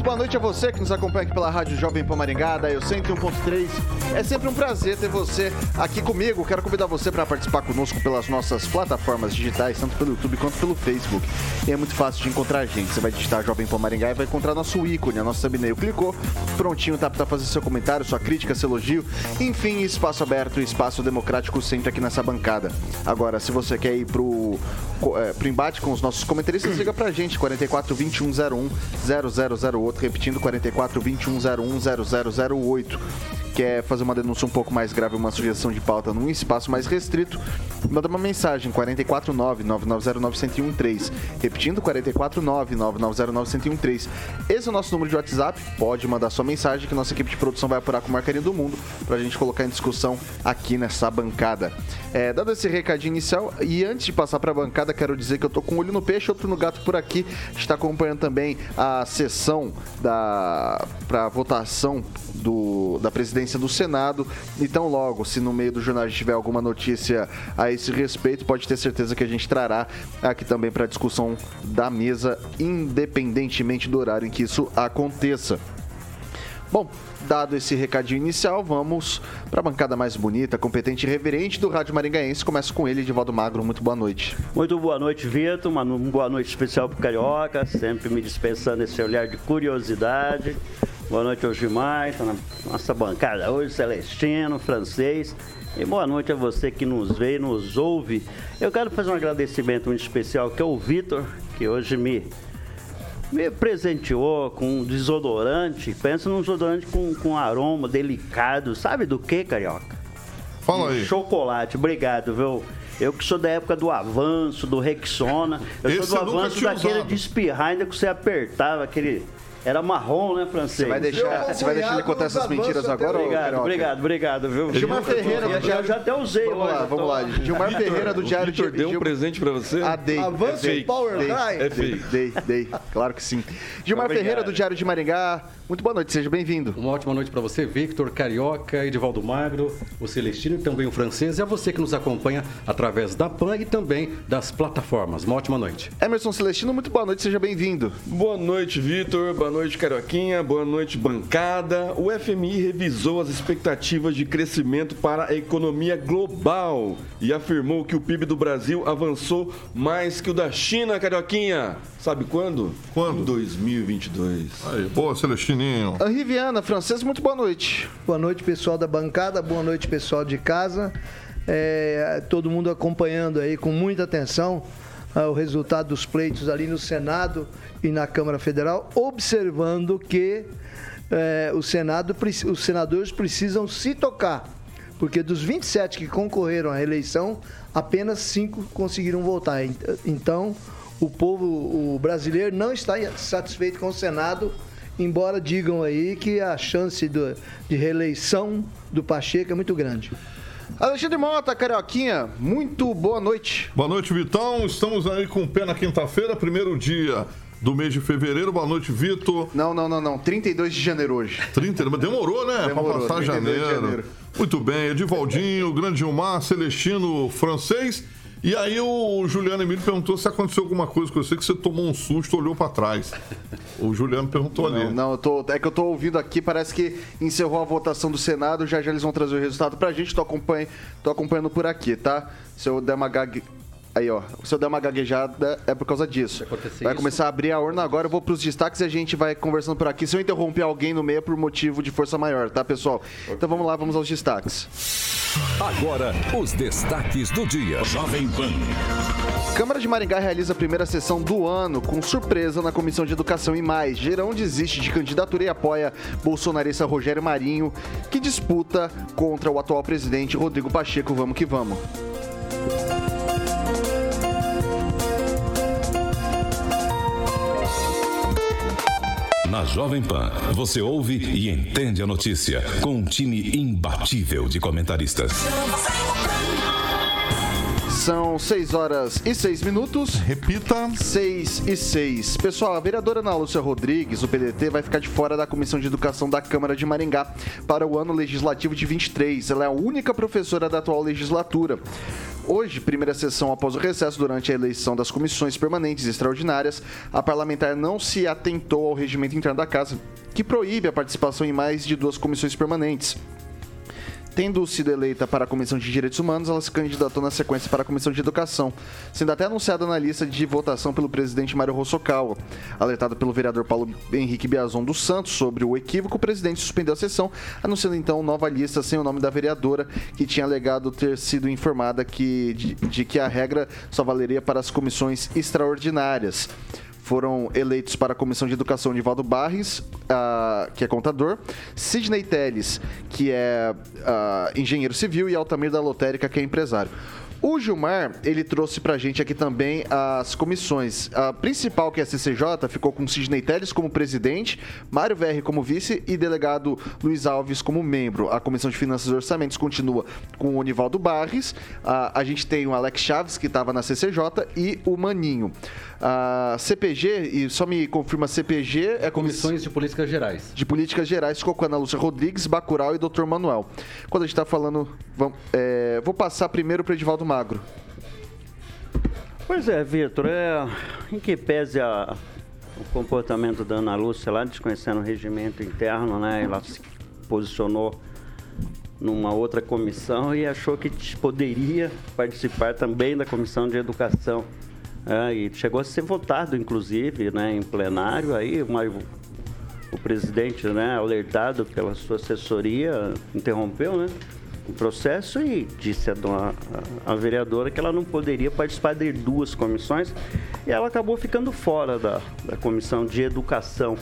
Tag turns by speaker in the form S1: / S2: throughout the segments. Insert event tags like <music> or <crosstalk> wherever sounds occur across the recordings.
S1: Muito boa noite a você que nos acompanha aqui pela Rádio Jovem Pan Maringá, Eu 101.3. É sempre um prazer ter você aqui comigo. Quero convidar você para participar conosco pelas nossas plataformas digitais, tanto pelo YouTube quanto pelo Facebook. E é muito fácil de encontrar a gente. Você vai digitar Jovem Pan Maringá e vai encontrar nosso ícone, a nossa thumbnail. Clicou, prontinho, tá para fazer seu comentário, sua crítica, seu elogio. Enfim, espaço aberto, espaço democrático sempre aqui nessa bancada. Agora, se você quer ir pro, é, pro embate com os nossos comentaristas, liga pra gente, 44 21 01 0008, repetindo 44 21 01 0008 quer fazer uma denúncia um pouco mais grave, uma sugestão de pauta num espaço mais restrito, manda uma mensagem 449-9909-1013. Repetindo, 449-9909-1013. Esse é o nosso número de WhatsApp. Pode mandar sua mensagem que nossa equipe de produção vai apurar com o marcarinho do mundo para a gente colocar em discussão aqui nessa bancada. É, dado esse recadinho inicial, e antes de passar para a bancada, quero dizer que eu tô com um olho no peixe, outro no gato por aqui. Está acompanhando também a sessão da para votação do, da presidência do Senado. Então, logo, se no meio do jornal a gente tiver alguma notícia a esse respeito, pode ter certeza que a gente trará aqui também para discussão da mesa, independentemente do horário em que isso aconteça. Bom, dado esse recadinho inicial, vamos para a bancada mais bonita, competente e reverente do Rádio Maringaense. Começa com ele, Edivaldo Magro. Muito boa noite.
S2: Muito boa noite, Vitor. Uma boa noite especial para Carioca, sempre me dispensando esse olhar de curiosidade. Boa noite ao Gilmar, tá na nossa bancada hoje, Celestino, francês. E boa noite a você que nos vê e nos ouve. Eu quero fazer um agradecimento muito especial que é o Vitor, que hoje me, me presenteou com um desodorante. Pensa num desodorante com, com aroma delicado. Sabe do que, Carioca?
S3: Fala aí.
S2: Chocolate. Obrigado, viu? Eu que sou da época do avanço, do Rexona. Eu
S3: Esse
S2: sou
S3: eu
S2: do
S3: nunca
S2: avanço daquele
S3: usado.
S2: de espirrar, ainda que você apertava aquele. Era marrom, né, francês?
S1: Você vai deixar, você vai deixar ele contar essas mentiras agora, ou
S2: Obrigado,
S1: Carioca?
S2: obrigado, obrigado, viu?
S1: Gilmar Ferreira, do
S2: Eu já,
S1: Diário...
S2: até usei
S1: Vamos
S2: hoje,
S1: lá, vamos
S2: tô-
S1: lá. Gilmar Ferreira, do Diário
S4: Vitor
S1: de...
S4: deu um
S1: Gil-
S4: presente pra você?
S1: Ah, dei.
S5: Avança
S1: dei,
S5: o Power
S1: dei,
S5: High.
S4: É
S1: Dei,
S4: fake.
S1: dei, dei. Claro que sim. Gilmar
S2: Obrigado.
S1: Ferreira, do Diário de Maringá. Muito boa noite, seja bem-vindo.
S6: Uma ótima noite para você, Victor Carioca, Edivaldo Magro, o Celestino e também o francês. E a você que nos acompanha através da PAN e também das plataformas. Uma ótima noite.
S1: Emerson Celestino, muito boa noite, seja bem-vindo.
S4: Boa noite, Vitor. Boa noite, Carioquinha. Boa noite, bancada. O FMI revisou as expectativas de crescimento para a economia global e afirmou que o PIB do Brasil avançou mais que o da China, Carioquinha. Sabe quando?
S3: Quando?
S4: Em 2022.
S3: Aí, boa, Celestininho.
S1: Henri Viana, francês, muito boa noite.
S5: Boa noite, pessoal da bancada. Boa noite, pessoal de casa. É, todo mundo acompanhando aí com muita atenção ah, o resultado dos pleitos ali no Senado e na Câmara Federal, observando que é, o Senado, os senadores precisam se tocar, porque dos 27 que concorreram à eleição, apenas cinco conseguiram votar. Ent- Então, o povo o brasileiro não está satisfeito com o Senado, embora digam aí que a chance do- de reeleição do Pacheco é muito grande.
S1: Alexandre Mota, Carioquinha, muito boa noite.
S3: Boa noite, Vitão. Estamos aí com o pé na quinta-feira, primeiro dia do mês de fevereiro. Boa noite, Vitor.
S1: Não, não, não, não. 32 de janeiro hoje.
S3: 30, mas demorou, né?
S1: Demorou,
S3: pra passar
S1: 32 de
S3: janeiro.
S1: janeiro.
S3: Muito bem, Edivaldinho, Grande Gilmar, Celestino, francês. E aí o Juliano Emílio perguntou se aconteceu alguma coisa com você, que você tomou um susto, olhou pra trás. O Juliano perguntou ali.
S1: Não, não, eu tô, é que eu tô ouvindo aqui, parece que encerrou a votação do Senado, já já eles vão trazer o resultado pra gente, tô acompanhando, tô acompanhando por aqui, tá? Se eu der uma gague... Aí, ó, se eu der uma gaguejada é por causa disso. Vai
S6: isso-
S1: começar a abrir a urna agora, eu vou pros destaques e a gente vai conversando por aqui. Se eu interromper alguém no meio é por motivo de força maior, tá, pessoal? Então vamos lá, vamos aos destaques.
S7: Agora, os destaques do dia.
S8: Jovem Pan.
S1: Câmara de Maringá realiza a primeira sessão do ano com surpresa na Comissão de Educação e mais. Gerão desiste de candidatura e apoia bolsonarista Rogério Marinho, que disputa contra o atual presidente Rodrigo Pacheco. Vamos que vamos.
S8: Na Jovem Pan, você ouve e entende a notícia com um time imbatível de comentaristas.
S1: São 6 horas e 6 minutos.
S3: Repita.
S1: 6 e 6. Pessoal, a vereadora Ana Lúcia Rodrigues, do PDT, vai ficar de fora da Comissão de Educação da Câmara de Maringá para o ano legislativo de 23. Ela é a única professora da atual legislatura. Hoje, primeira sessão após o recesso durante a eleição das comissões permanentes extraordinárias, a parlamentar não se atentou ao regimento interno da casa, que proíbe a participação em mais de duas comissões permanentes. Tendo sido eleita para a Comissão de Direitos Humanos, ela se candidatou na sequência para a Comissão de Educação, sendo até anunciada na lista de votação pelo presidente Mário Rossokawa. Alertado pelo vereador Paulo Henrique Biazon dos Santos sobre o equívoco, o presidente suspendeu a sessão, anunciando então nova lista sem o nome da vereadora, que tinha alegado ter sido informada que, de, de que a regra só valeria para as comissões extraordinárias foram eleitos para a Comissão de Educação Nivaldo Barres, ah, que é contador, Sidney Teles, que é ah, engenheiro civil, e Altamir da Lotérica, que é empresário. O Gilmar, ele trouxe pra gente aqui também as comissões. A principal, que é a CCJ, ficou com Sidney Teles como presidente, Mário Verri como vice e delegado Luiz Alves como membro. A Comissão de Finanças e Orçamentos continua com o Nivaldo Barres. A, a gente tem o Alex Chaves, que estava na CCJ, e o Maninho. A CPG, e só me confirma, CPG é Comissões
S6: Comissões de Políticas Gerais.
S1: de Políticas Gerais, ficou com a Ana Lúcia Rodrigues, Bacurau e Dr. Manuel. Quando a gente está falando, vamos- é, vou passar primeiro para Edivaldo Magro.
S2: Pois é, Vitor, é, em que pese a, o comportamento da Ana Lúcia lá, desconhecendo o regimento interno, né? Ela se posicionou numa outra comissão e achou que poderia participar também da comissão de educação. É, e chegou a ser votado, inclusive, né, em plenário, aí Mário- o presidente, né, alertado pela sua assessoria, interrompeu, né, processo e disse a, dona- a- a vereadora que ela não poderia participar de duas comissões e ela acabou ficando fora da, da comissão de educação.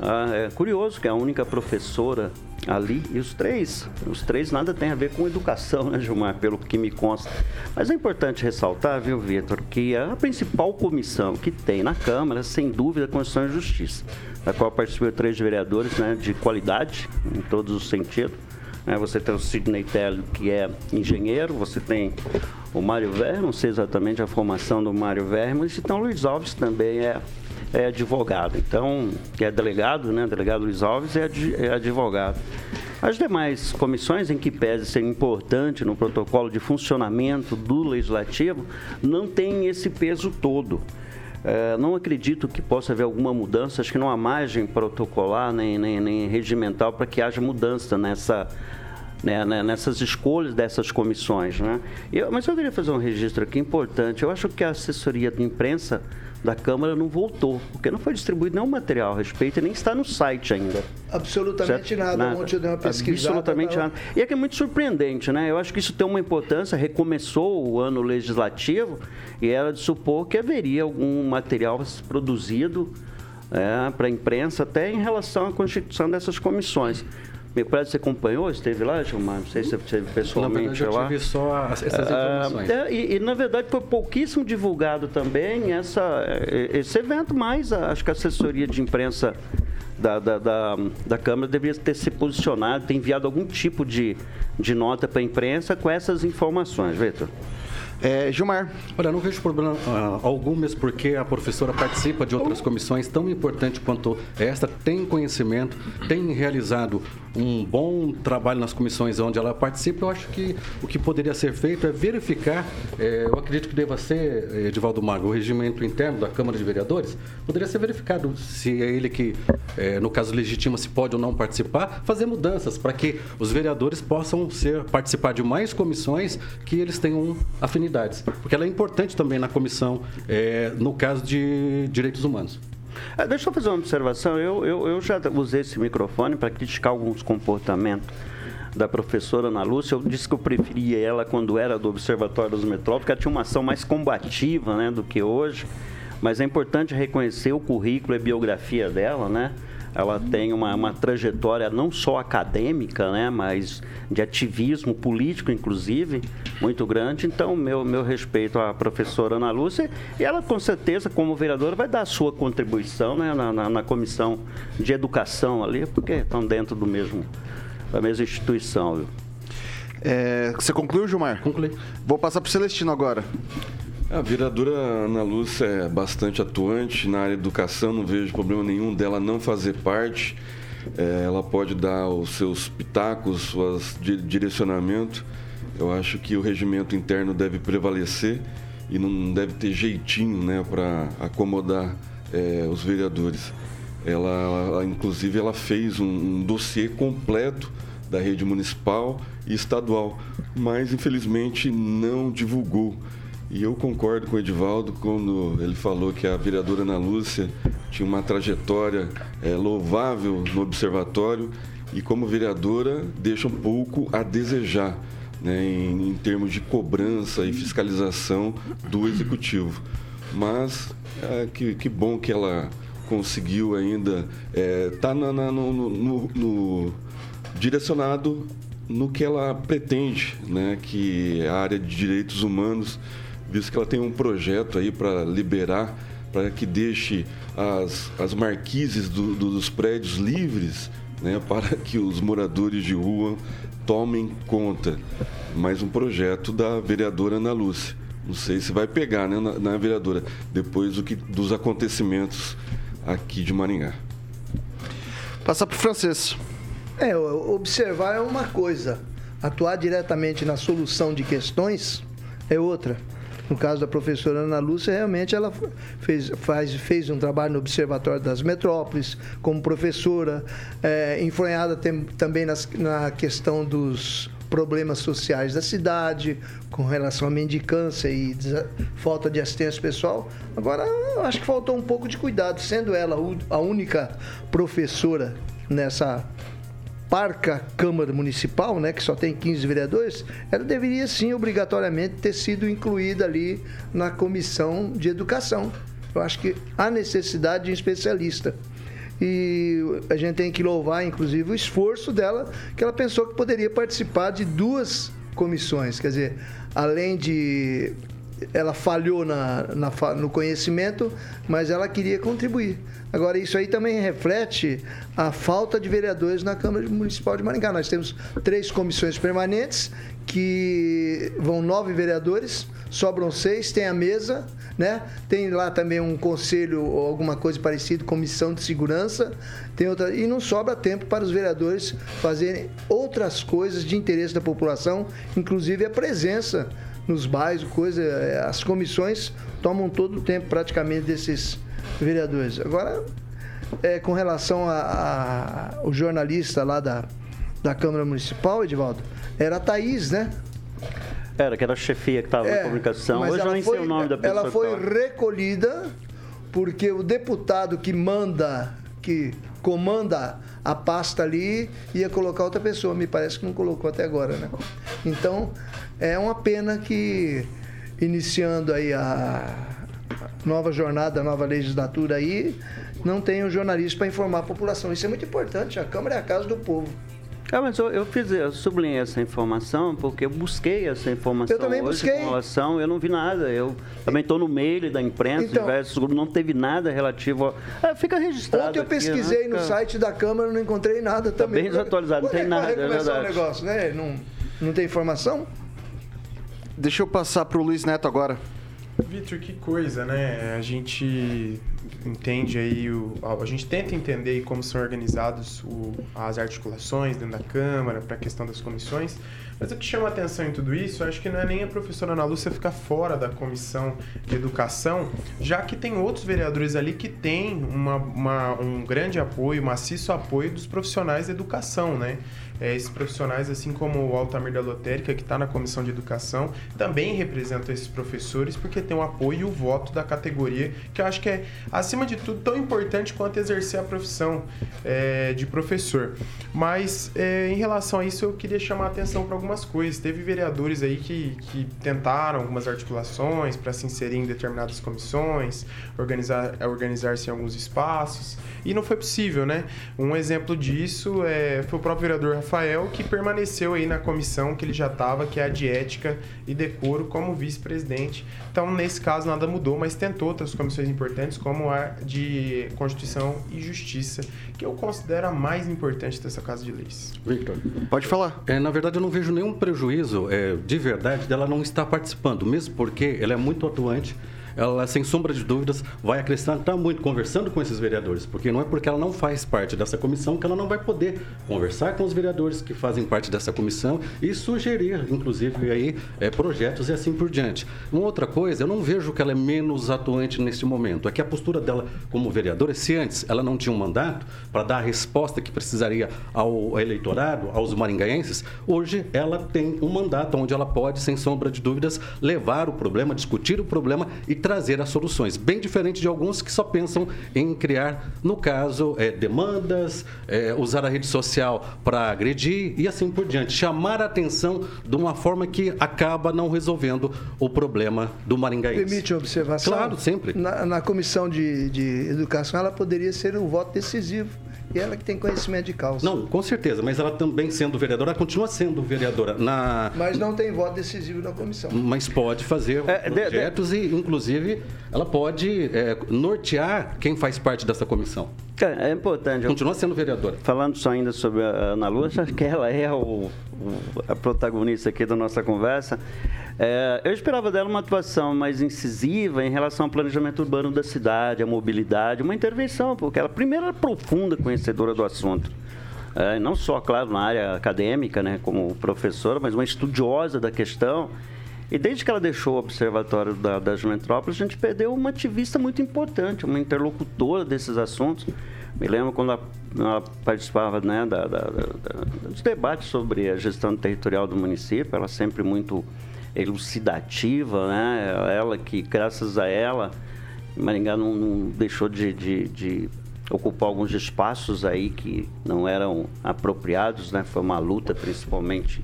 S2: Ah, é curioso que a única professora ali, e os três, os três nada tem a ver com educação, né, Gilmar, pelo que me consta. Mas é importante ressaltar, viu, Vitor, que a principal comissão que tem na Câmara, sem dúvida, é a Constituição e Justiça, da qual participam três vereadores né, de qualidade, em todos os sentidos. Né. você tem o Sidney Tello, que é engenheiro, você tem o Mário Verre, não sei exatamente a formação do Mário Verre, mas então Luiz Alves também é é advogado. Então, que é delegado, né? Delegado Luiz Alves é, adi- é advogado. As demais comissões, em que pese ser importante no protocolo de funcionamento do legislativo, não tem esse peso todo. É, não acredito que possa haver alguma mudança, acho que não há margem protocolar nem, nem, nem regimental para que haja mudança nessa, né, né, nessas escolhas dessas comissões. Né? Eu- mas eu queria fazer um registro aqui importante. Eu acho que a assessoria de imprensa da Câmara não voltou, porque não foi distribuído nenhum material a respeito e nem está no site ainda.
S5: Absolutamente
S2: Certo?
S5: nada. Ontem eu dei uma pesquisada.
S2: Absolutamente nada. E é que é muito surpreendente, né? Eu acho que isso tem uma importância. Recomeçou o ano legislativo e era de supor que haveria algum material produzido para a imprensa, até em relação à constituição dessas comissões. Me parece que você acompanhou, esteve lá, Gilmar? Não sei se você esteve
S6: Na
S2: pessoalmente
S6: verdade, eu
S2: lá.
S6: tive só as- essas
S2: Ah,
S6: informações.
S2: é, e, e, na verdade foi pouquíssimo divulgado também essa, eh, esse evento, mas acho que a assessoria de imprensa da, da, da, da Câmara deveria ter se posicionado, ter enviado algum tipo de, de nota para a imprensa com essas informações, Vitor.
S1: É, Gilmar,
S6: Olha, não vejo problema ah, algum, mesmo porque a professora participa de outras comissões tão importantes quanto esta, tem conhecimento, tem realizado um bom trabalho nas comissões onde ela participa, eu acho que o que poderia ser feito é verificar, é, eu acredito que deva ser, Edivaldo Mago, o regimento interno da Câmara de Vereadores, poderia ser verificado se é ele que, é, no caso, legitima se pode ou não participar, fazer mudanças para que os vereadores possam ser participar de mais comissões que eles tenham afinidades. Porque ela é importante também na comissão, é, no caso de direitos humanos.
S2: Ah, deixa eu fazer uma observação. Eu, eu, eu já usei esse microfone para criticar alguns comportamentos da professora Ana Lúcia. Eu disse que eu preferia ela quando era do Observatório dos Metrópoles, porque ela tinha uma ação mais combativa né, do que hoje. Mas é importante reconhecer o currículo e a biografia dela, né? Ela tem uma, uma trajetória não só acadêmica, né, mas de ativismo político, inclusive, muito grande. Então, meu, meu respeito à professora Ana Lúcia, e ela, com certeza, como vereadora, vai dar a sua contribuição né, na, na, na comissão de educação ali, porque estão dentro do mesmo, da mesma instituição. Viu?
S1: É, você concluiu, Gilmar?
S6: Concluí.
S1: Vou passar para o Celestino agora.
S4: A vereadora Ana Lúcia é bastante atuante na área de educação, não vejo problema nenhum dela não fazer parte. É, ela pode dar os seus pitacos, suas direcionamento. Eu acho que o regimento interno deve prevalecer e não deve ter jeitinho né, para acomodar é, os vereadores. Ela, ela, inclusive, ela fez um, um dossiê completo da rede municipal e estadual, mas infelizmente não divulgou. E eu concordo com o Edivaldo quando ele falou que a vereadora Ana Lúcia tinha uma trajetória é, louvável no observatório e, como vereadora, deixa um pouco a desejar né, em, em termos de cobrança e fiscalização do executivo. Mas é, que, que bom que ela conseguiu ainda estar é, tá no, no, no, direcionado no que ela pretende, né, que é a área de direitos humanos visto que ela tem um projeto aí para liberar, para que deixe as, as marquises do, do, dos prédios livres, né, <laughs> para que os moradores de rua tomem conta. Mais um projeto da vereadora Ana Lúcia. Não sei se vai pegar, né, na, na vereadora, depois do que, dos acontecimentos aqui de Maringá.
S1: Passar para o francês.
S5: É, observar é uma coisa, atuar diretamente na solução de questões é outra. No caso da professora Ana Lúcia, realmente ela fez, faz, fez um trabalho no Observatório das Metrópoles, como professora, é, enfronhada tem, também nas, na questão dos problemas sociais da cidade, com relação à mendicância e falta de assistência pessoal. Agora, acho que faltou um pouco de cuidado, sendo ela a única professora nessa parca Câmara Municipal, né, que só tem 15 vereadores, ela deveria sim obrigatoriamente ter sido incluída ali na comissão de educação. Eu acho que há necessidade de um especialista. E a gente tem que louvar, inclusive, o esforço dela, que ela pensou que poderia participar de duas comissões. Quer dizer, além de. Ela falhou na, na no conhecimento, mas ela queria contribuir. Agora, isso aí também reflete a falta de vereadores na Câmara Municipal de Maringá. Nós temos três comissões permanentes, que vão nove vereadores, sobram seis, tem a mesa, né? Tem lá também um conselho ou alguma coisa parecida, comissão de segurança, tem outra e não sobra tempo para os vereadores fazerem outras coisas de interesse da população, inclusive a presença nos bairros, coisa, eh, as comissões tomam todo o tempo praticamente desses vereadores. Agora, é, com relação ao jornalista lá da, da Câmara Municipal, Edivaldo, era a Thaís, né?
S2: Era, que era a chefia que estava é, na comunicação. Hoje eu nem sei o nome da pessoa.
S5: Ela foi recolhida porque o deputado que manda, que comanda a pasta ali, ia colocar outra pessoa. Me parece que não colocou até agora, né? Então, é uma pena que, iniciando aí a nova jornada, nova legislatura aí, não tem um jornalista para informar a população. Isso é muito importante. A Câmara é a casa do povo.
S2: Ah, mas eu, eu fiz, eu sublinhei essa informação porque eu busquei essa informação.
S5: Eu também
S2: hoje,
S5: busquei.
S2: Relação, eu não vi nada. Eu também estou no mail da imprensa, então, diversos grupos, não teve nada relativo. A... É, fica registrado.
S5: Ontem eu pesquisei aqui, né? no site da Câmara, não encontrei nada tá também.
S2: Bem desatualizado, não tem nada.
S5: É começar o negócio, né? Não, não tem informação?
S1: Deixa eu passar para o Luiz Neto agora.
S9: Vitor, que coisa, né? A gente entende aí, o, a gente tenta entender como são organizados o, as articulações dentro da Câmara para a questão das comissões, mas o que chama atenção em tudo isso, acho que não é nem a professora Ana Lúcia ficar fora da comissão de educação, já que tem outros vereadores ali que têm uma, uma, um grande apoio, maciço apoio dos profissionais da educação, né? É, esses profissionais, assim como o Altamir da Lotérica, que está na comissão de educação, também representam esses professores porque tem o apoio e o voto da categoria, que eu acho que é, acima de tudo, tão importante quanto exercer a profissão é, de professor. Mas, é, em relação a isso, eu queria chamar a atenção para algumas coisas. Teve vereadores aí que, que tentaram algumas articulações para se inserir em determinadas comissões, organizar, organizar-se em alguns espaços, e não foi possível, né? Um exemplo disso é, foi o próprio vereador Rafael, que permaneceu aí na comissão que ele já estava, que é a de ética e decoro, como vice-presidente. Então, nesse caso, nada mudou, mas tentou outras comissões importantes, como a de Constituição e Justiça, que eu considero a mais importante dessa Casa de Leis.
S6: Victor.
S1: Pode falar.
S6: É, na verdade, eu não vejo nenhum prejuízo é, de verdade dela não estar participando, mesmo porque ela é muito atuante ela, sem sombra de dúvidas, vai acrescentar muito conversando com esses vereadores, porque não é porque ela não faz parte dessa comissão que ela não vai poder conversar com os vereadores que fazem parte dessa comissão e sugerir, inclusive, aí, é, projetos e assim por diante. Uma outra coisa, eu não vejo que ela é menos atuante neste momento, é que a postura dela como vereadora, se antes ela não tinha um mandato para dar a resposta que precisaria ao eleitorado, aos maringaenses, hoje ela tem um mandato onde ela pode, sem sombra de dúvidas, levar o problema, discutir o problema e trazer as soluções. Bem diferente de alguns que só pensam em criar, no caso, é, demandas, é, usar a rede social para agredir e assim por diante. Chamar a atenção de uma forma que acaba não resolvendo o problema do maringaense.
S5: Permite observação?
S6: Claro, sempre.
S5: Na, na comissão de, de educação, ela poderia ser um voto decisivo e ela que tem conhecimento de causa.
S6: Não, com certeza, mas ela também sendo vereadora, ela continua sendo vereadora. Na...
S5: Mas não tem voto decisivo na comissão.
S6: Mas pode fazer é, projetos de, de... e, inclusive, ela pode é, nortear quem faz parte dessa comissão.
S2: É importante.
S6: Continua sendo vereadora.
S2: Falando só ainda sobre a Ana Lúcia, que ela é o, o, a protagonista aqui da nossa conversa. É, eu esperava dela uma atuação mais incisiva em relação ao planejamento urbano da cidade, a mobilidade, uma intervenção, porque ela, primeiro, é profunda conhecedora do assunto. É, não só, claro, na área acadêmica, né, como professora, mas uma estudiosa da questão. E desde que ela deixou o Observatório da, das Metrópoles, a gente perdeu uma ativista muito importante, uma interlocutora desses assuntos. Me lembro quando ela participava né, da, da, dos debates sobre a gestão territorial do município, ela sempre muito elucidativa, né? Ela que, graças a ela, Maringá não, não deixou de, de, de, ocupar alguns espaços aí que não eram apropriados, né? Foi uma luta, principalmente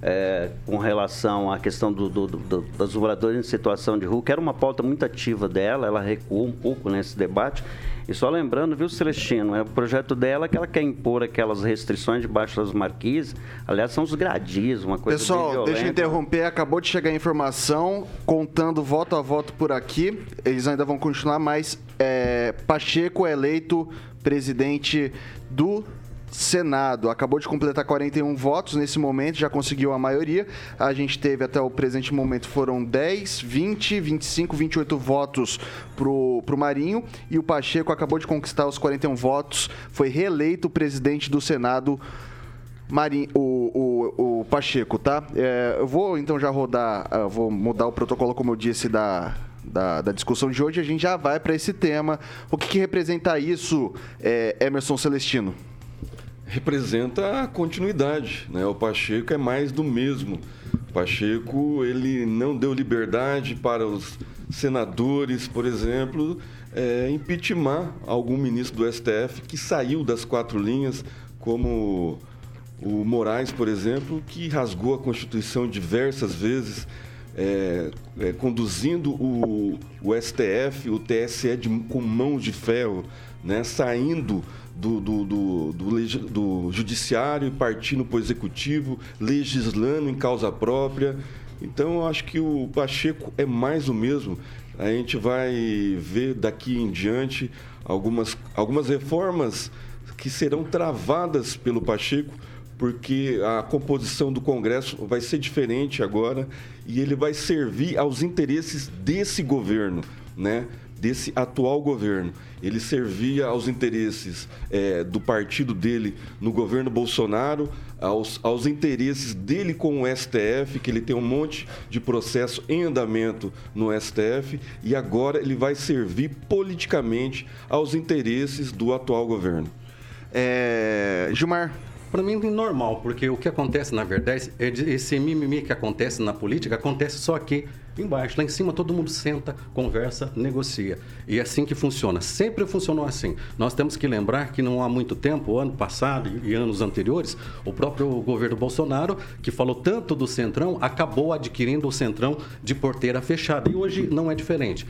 S2: é, com relação à questão do, do, do, dos moradores em situação de rua, que era uma pauta muito ativa dela, ela recuou um pouco nesse debate. E só lembrando, viu, Celestino, é o projeto dela que ela quer impor aquelas restrições debaixo das marquises. Aliás, são os gradis, uma coisa
S1: Pessoal, deixa eu interromper, acabou de chegar a informação, contando voto a voto por aqui, eles ainda vão continuar, mas é, Pacheco é eleito presidente do Senado acabou de completar 41 votos nesse momento, já conseguiu a maioria. A gente teve até o presente momento foram 10, 20, 25, 28 votos pro, pro Marinho e o Pacheco acabou de conquistar os 41 votos, foi reeleito presidente do Senado. Marinho, o, o, o Pacheco, tá? É, eu vou então já rodar, uh, vou mudar o protocolo, como eu disse, da, da, da, discussão de hoje, a gente já vai para esse tema. O que, que representa isso, é, Emerson Celestino?
S4: Representa a continuidade. Né? O Pacheco é mais do mesmo. O Pacheco ele não deu liberdade para os senadores, por exemplo, é, impeachment algum ministro do STF que saiu das quatro linhas, como o Moraes, por exemplo, que rasgou a Constituição diversas vezes, é, é, conduzindo o, o, STF, o TSE de, com mãos de ferro, né, saindo do, do, do, do, do judiciário partindo para o executivo, legislando em causa própria. Então, eu acho que o Pacheco é mais o mesmo. A gente vai ver daqui em diante algumas, algumas reformas que serão travadas pelo Pacheco, porque a composição do Congresso vai ser diferente agora e ele vai servir aos interesses desse governo, né? Desse atual governo. Ele servia aos interesses é, do partido dele no governo Bolsonaro, aos, aos interesses dele com o STF, que ele tem um monte de processo em andamento no STF, e agora ele vai servir politicamente aos interesses do atual governo.
S1: É, Gilmar,
S6: Para mim é normal, porque o que acontece, na verdade, é esse mimimi que acontece na política, acontece só aqui embaixo. Lá em cima todo mundo senta, conversa, negocia. E é assim que funciona. Sempre funcionou assim. Nós temos que lembrar que não há muito tempo, ano passado e anos anteriores, o próprio governo Bolsonaro, que falou tanto do Centrão, acabou adquirindo o Centrão de porteira fechada. E hoje não é diferente.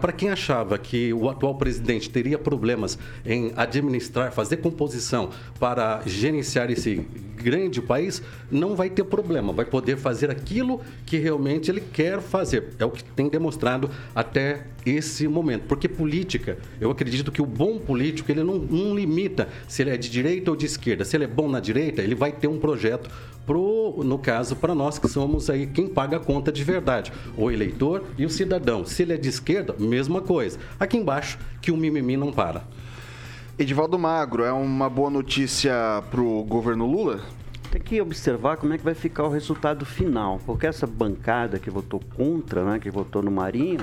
S6: Para quem achava que o atual presidente teria problemas em administrar, fazer composição para gerenciar esse grande país, não vai ter problema. Vai poder fazer aquilo que realmente ele quer fazer. É o que tem demonstrado até esse momento. Porque política, eu acredito que o bom político, ele não, não limita se ele é de direita ou de esquerda. Se ele é bom na direita, ele vai ter um projeto pro, no caso, para nós que somos aí quem paga a conta de verdade, o eleitor e o cidadão. Se ele é de esquerda, mesma coisa. Aqui embaixo, que o mimimi não para.
S1: Edivaldo Magro, é uma boa notícia pro governo Lula?
S2: Tem que observar como é que vai ficar o resultado final, porque essa bancada que votou contra, né, que votou no Marinho,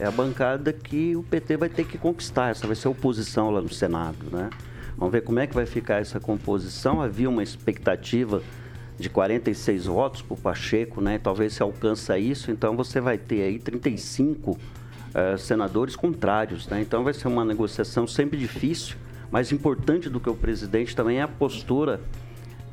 S2: é a bancada que o PT vai ter que conquistar. Essa vai ser a oposição lá no Senado, né? Vamos ver como é que vai ficar essa composição. Havia uma expectativa de 46 votos para o Pacheco, né? Talvez se alcança isso, então você vai ter aí 35 eh, senadores contrários, né? Então vai ser uma negociação sempre difícil, mas importante do que o presidente também é a postura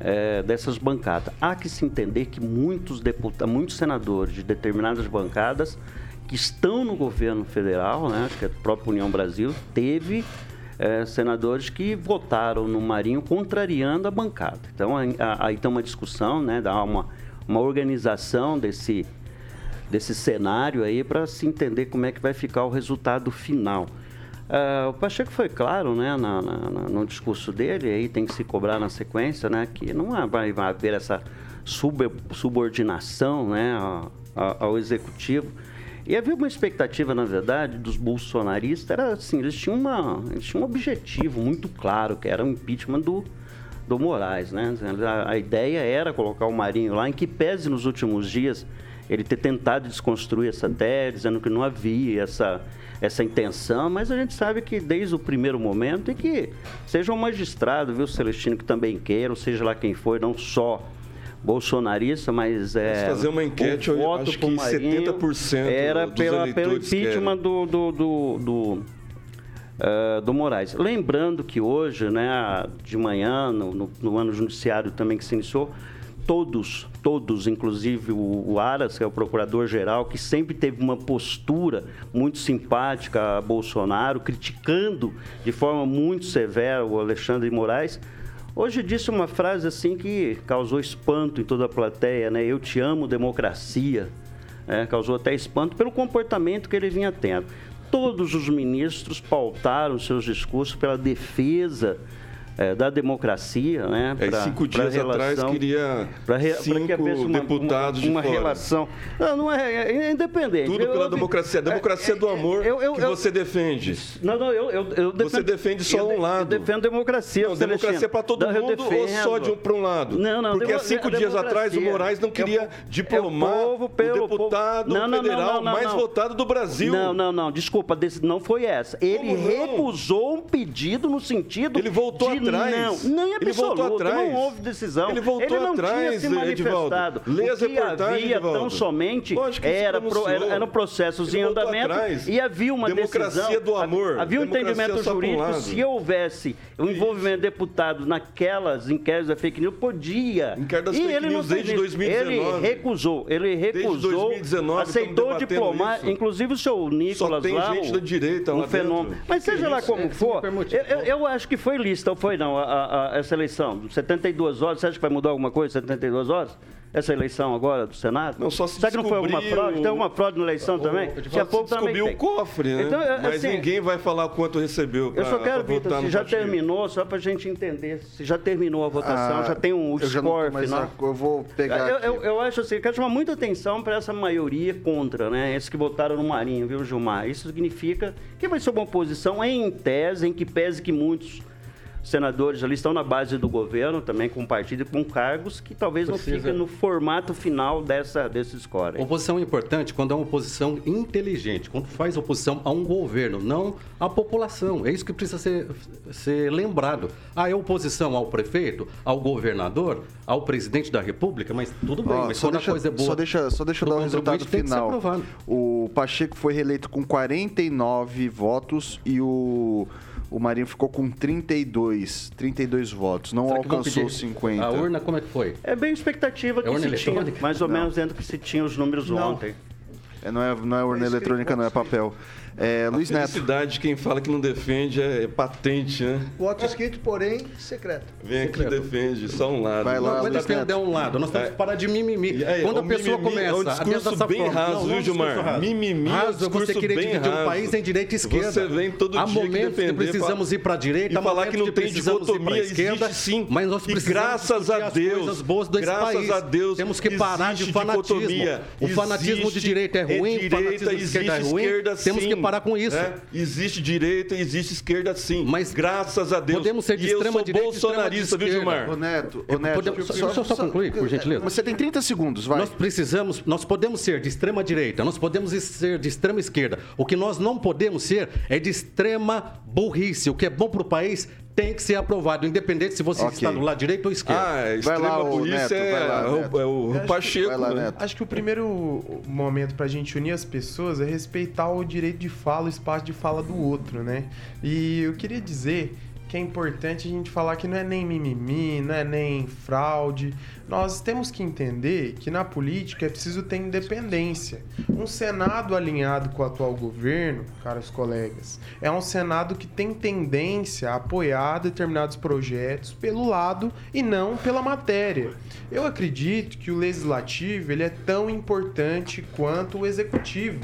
S2: eh, dessas bancadas. Há que se entender que muitos deputados, muitos senadores de determinadas bancadas que estão no governo federal, né? Acho que a própria União Brasil teve eh, senadores que votaram no Marinho contrariando a bancada. Então aí tem uma discussão, né? Dá uma, uma organização desse desse cenário aí para se entender como é que vai ficar o resultado final. Ah, o Pacheco foi claro, né, na, na- no discurso dele, aí tem que se cobrar na sequência, né, que não vai, haver essa sub- subordinação, né, a- a- ao executivo. E havia uma expectativa, na verdade, dos bolsonaristas, era assim, eles tinham, uma, eles tinham um objetivo muito claro, que era o impeachment do, do Moraes, né? A, a ideia era colocar o Marinho lá, em que pese nos últimos dias ele ter tentado desconstruir essa tese, dizendo que não havia essa, essa intenção, mas a gente sabe que desde o primeiro momento e que seja um magistrado, viu, Celestino, que também queira, ou seja lá quem for, não só bolsonarista, mas é.
S4: Se fazer uma enquete,
S2: o
S4: eu acho que
S2: Marinho
S4: 70%
S2: era
S4: dos
S2: pela, pelo impeachment do, do, do, do, eh, do Moraes. Lembrando que hoje, né, de manhã, no, no, no ano judiciário também que se iniciou, todos, todos, inclusive o, Aras, que é o procurador-geral, que sempre teve uma postura muito simpática a Bolsonaro, criticando de forma muito severa o Alexandre Moraes, Hoje disse uma frase assim que causou espanto em toda a plateia, né? Eu te amo, democracia. É, causou até espanto pelo comportamento que ele vinha tendo. Todos os ministros pautaram seus discursos pela defesa é, da democracia, né?
S4: É,
S2: pra-
S4: cinco
S2: pra
S4: dias atrás queria
S2: re-
S4: cinco
S2: uma,
S4: deputados
S2: uma, uma
S4: de fora.
S2: relação. Não, não é, é independente.
S4: Tudo
S2: Eu-
S4: pela
S2: eu-
S4: democracia. A democracia
S2: é,
S4: do amor
S2: eu-
S4: que você defende.
S2: Não, não, eu, eu, defendo,
S4: Você defende só um lado.
S2: Eu defendo democracia.
S4: Não, democracia para todo mundo ou
S2: defendo.
S4: só de um para um lado?
S2: Não, não,
S4: Porque há cinco dias atrás o
S2: democracia.
S4: Moraes não
S2: É
S4: queria diplomar
S2: é o pelo
S4: o deputado
S2: povo. Não,
S4: federal
S2: não, não,
S4: mais votado do Brasil.
S2: Não, não, não, desculpa, desse- não foi essa. Ele recusou um pedido no sentido
S4: Ele voltou
S2: de
S4: atrás.
S2: não. Não, em
S4: Ele voltou
S2: absoluto,
S4: atrás.
S2: não houve decisão.
S4: Ele voltou
S2: não
S4: atrás,
S2: tinha se
S4: Edivaldo.
S2: manifestado.
S4: Lê
S2: o
S4: as
S2: que
S4: reportagens,
S2: havia
S4: Edivaldo.
S2: tão somente
S4: Lógico que ele se
S2: era, pro,
S4: pronunciou.
S2: era, eram processos
S4: Ele
S2: em andamento
S4: atrás.
S2: e havia uma
S4: Democracia
S2: decisão.
S4: do amor.
S2: Havia um
S4: Democracia
S2: entendimento
S4: só um
S2: jurídico.
S4: lado.
S2: Se houvesse o envolvimento de deputado naquelas inquéritos da fake news, podia.
S4: Inquérito das
S2: e
S4: fake
S2: ele não
S4: news desde
S2: fez isso.
S4: 2019.
S2: Ele recusou, ele recusou,
S4: 2019
S2: aceitou diplomar,
S4: isso.
S2: inclusive o seu Nicolas
S4: tem
S2: lá,
S4: gente
S2: o-
S4: da direita
S2: um
S4: lá
S2: fenômeno.
S4: dentro.
S2: Mas
S4: Que
S2: seja lá como
S6: É,
S2: for, eu,
S6: motivo.
S2: eu- eu acho que foi lista, ou foi não, a- a- a- essa eleição. 72 horas, você acha que vai mudar alguma coisa 72 horas? essa eleição agora do Senado?
S4: Não, só se
S2: Será que não foi alguma
S4: descobriu-
S2: fraude? Tem alguma fraude na eleição também? Daqui a pouco também
S4: descobriu o cofre, né?
S2: Então, é,
S4: Mas
S2: assim,
S4: ninguém vai falar quanto recebeu.
S2: Eu só
S4: pra-
S2: quero,
S4: pra
S2: Vitor, se já
S4: partido.
S2: terminou, só pra gente entender, se já terminou a votação,
S1: Ah,
S2: já tem um
S1: eu já não tô
S2: score final.
S1: a- Eu vou pegar
S2: Eu,
S1: aqui.
S2: eu, eu acho assim, eu quero chamar muita atenção para essa maioria contra, né? Esses que votaram no Marinho, viu, Gilmar? Isso significa que vai ser uma oposição em tese, em que pese que muitos senadores ali estão na base do governo, também com partido e com cargos, que talvez não
S6: Precisa-
S2: fiquem no formato final dessa, desse score.
S6: Oposição é importante quando é uma oposição inteligente, quando faz oposição a um governo, não à população. É isso que precisa ser, ser lembrado. Ah, é oposição ao prefeito, ao governador, ao presidente da república, mas tudo bem, mas
S1: só, deixa,
S6: coisa é boa.
S1: só deixa, só deixa eu dar o resultado
S6: que ser
S1: final. O Pacheco foi reeleito com 49 votos e o, o Marinho ficou com 32, 32 votos. Não
S6: Será que
S1: alcançou
S6: pedir
S1: 50.
S6: A urna, como é que foi?
S2: É bem expectativa que
S6: É urna
S2: se tinha,
S6: eletrônica?
S2: mais ou
S1: Não.
S2: menos dentro que se tinha os números
S5: Não.
S2: ontem.
S1: É, não, é, não é urna eletrônica, não é papel. É, Luiz Neto.
S4: Felicidade, quem fala que não defende é, é patente, né?
S5: Voto escrito, porém, secreto.
S4: Vem aqui e
S6: Secreto.
S4: defende, só um lado.
S1: Vai lá,
S6: Não vai
S1: Luiz
S6: defender
S1: Neto.
S6: um lado, nós temos que parar de mimimi.
S4: Aí,
S6: Quando
S4: o
S6: a pessoa
S4: mimimi
S6: começa
S4: É um
S6: a
S4: discurso
S6: dessa
S4: bem
S6: forma-
S4: raso,
S6: Não, é
S4: viu,
S6: um
S4: Gilmar?
S6: raso.
S4: Mimimi é um
S6: Raso é você
S4: discurso
S6: querer
S4: bem
S6: dividir um
S4: raso.
S6: país em direita e esquerda.
S4: Você vem todo
S6: há
S4: dia que
S6: momentos que
S4: defender,
S6: precisamos
S4: fala-
S6: ir para a direita,
S4: e falar que não tem
S6: precisamos ir pra
S4: dicotomia,
S6: esquerda,
S4: existe sim.
S6: Mas nós
S4: E
S6: precisamos
S4: graças a Deus,
S6: coisas boas desse
S4: graças
S6: país.
S4: a Deus,
S6: Temos que parar de fanatismo.
S4: dicotomia.
S6: O fanatismo de direita é ruim, o fanatismo de esquerda é ruim.
S4: esquerda,
S6: Temos
S4: sim,
S6: que parar com isso.
S4: né? Existe direita, existe esquerda sim.
S6: Mas
S4: graças a Deus.
S6: podemos ser de
S4: e eu
S6: extrema
S4: sou
S6: direita
S4: bolsonarista, viu. Gilmar?
S1: Ô Neto, ô Neto.
S6: Podemos- só- eu só concluir, por gentileza.
S1: Você tem 30 segundos, vai.
S6: Nós precisamos, nós podemos ser de extrema direita, nós podemos ser de extrema esquerda. O que nós não podemos ser é de extrema burrice. O que é bom para o país tem que ser aprovado, independente se você
S1: Ok.
S6: está do lado direito ou esquerdo.
S4: Ah,
S1: Vai lá, ô,
S4: burrice
S1: Neto,
S4: é,
S1: vai lá,
S4: é o- é o,
S9: acho que-
S4: Pacheco.
S1: vai lá,
S4: né?
S1: Neto.
S9: Acho que o primeiro momento pra gente unir as pessoas é respeitar o direito de fala, o espaço de fala do outro, né? E eu queria dizer que é importante a gente falar que não é nem mimimi, não é nem fraude. Nós temos que entender que na política é preciso ter independência. Um Senado alinhado com o atual governo, caros colegas, é um Senado que tem tendência a apoiar determinados projetos pelo lado e não pela matéria. Eu acredito que o legislativo ele é tão importante quanto o executivo.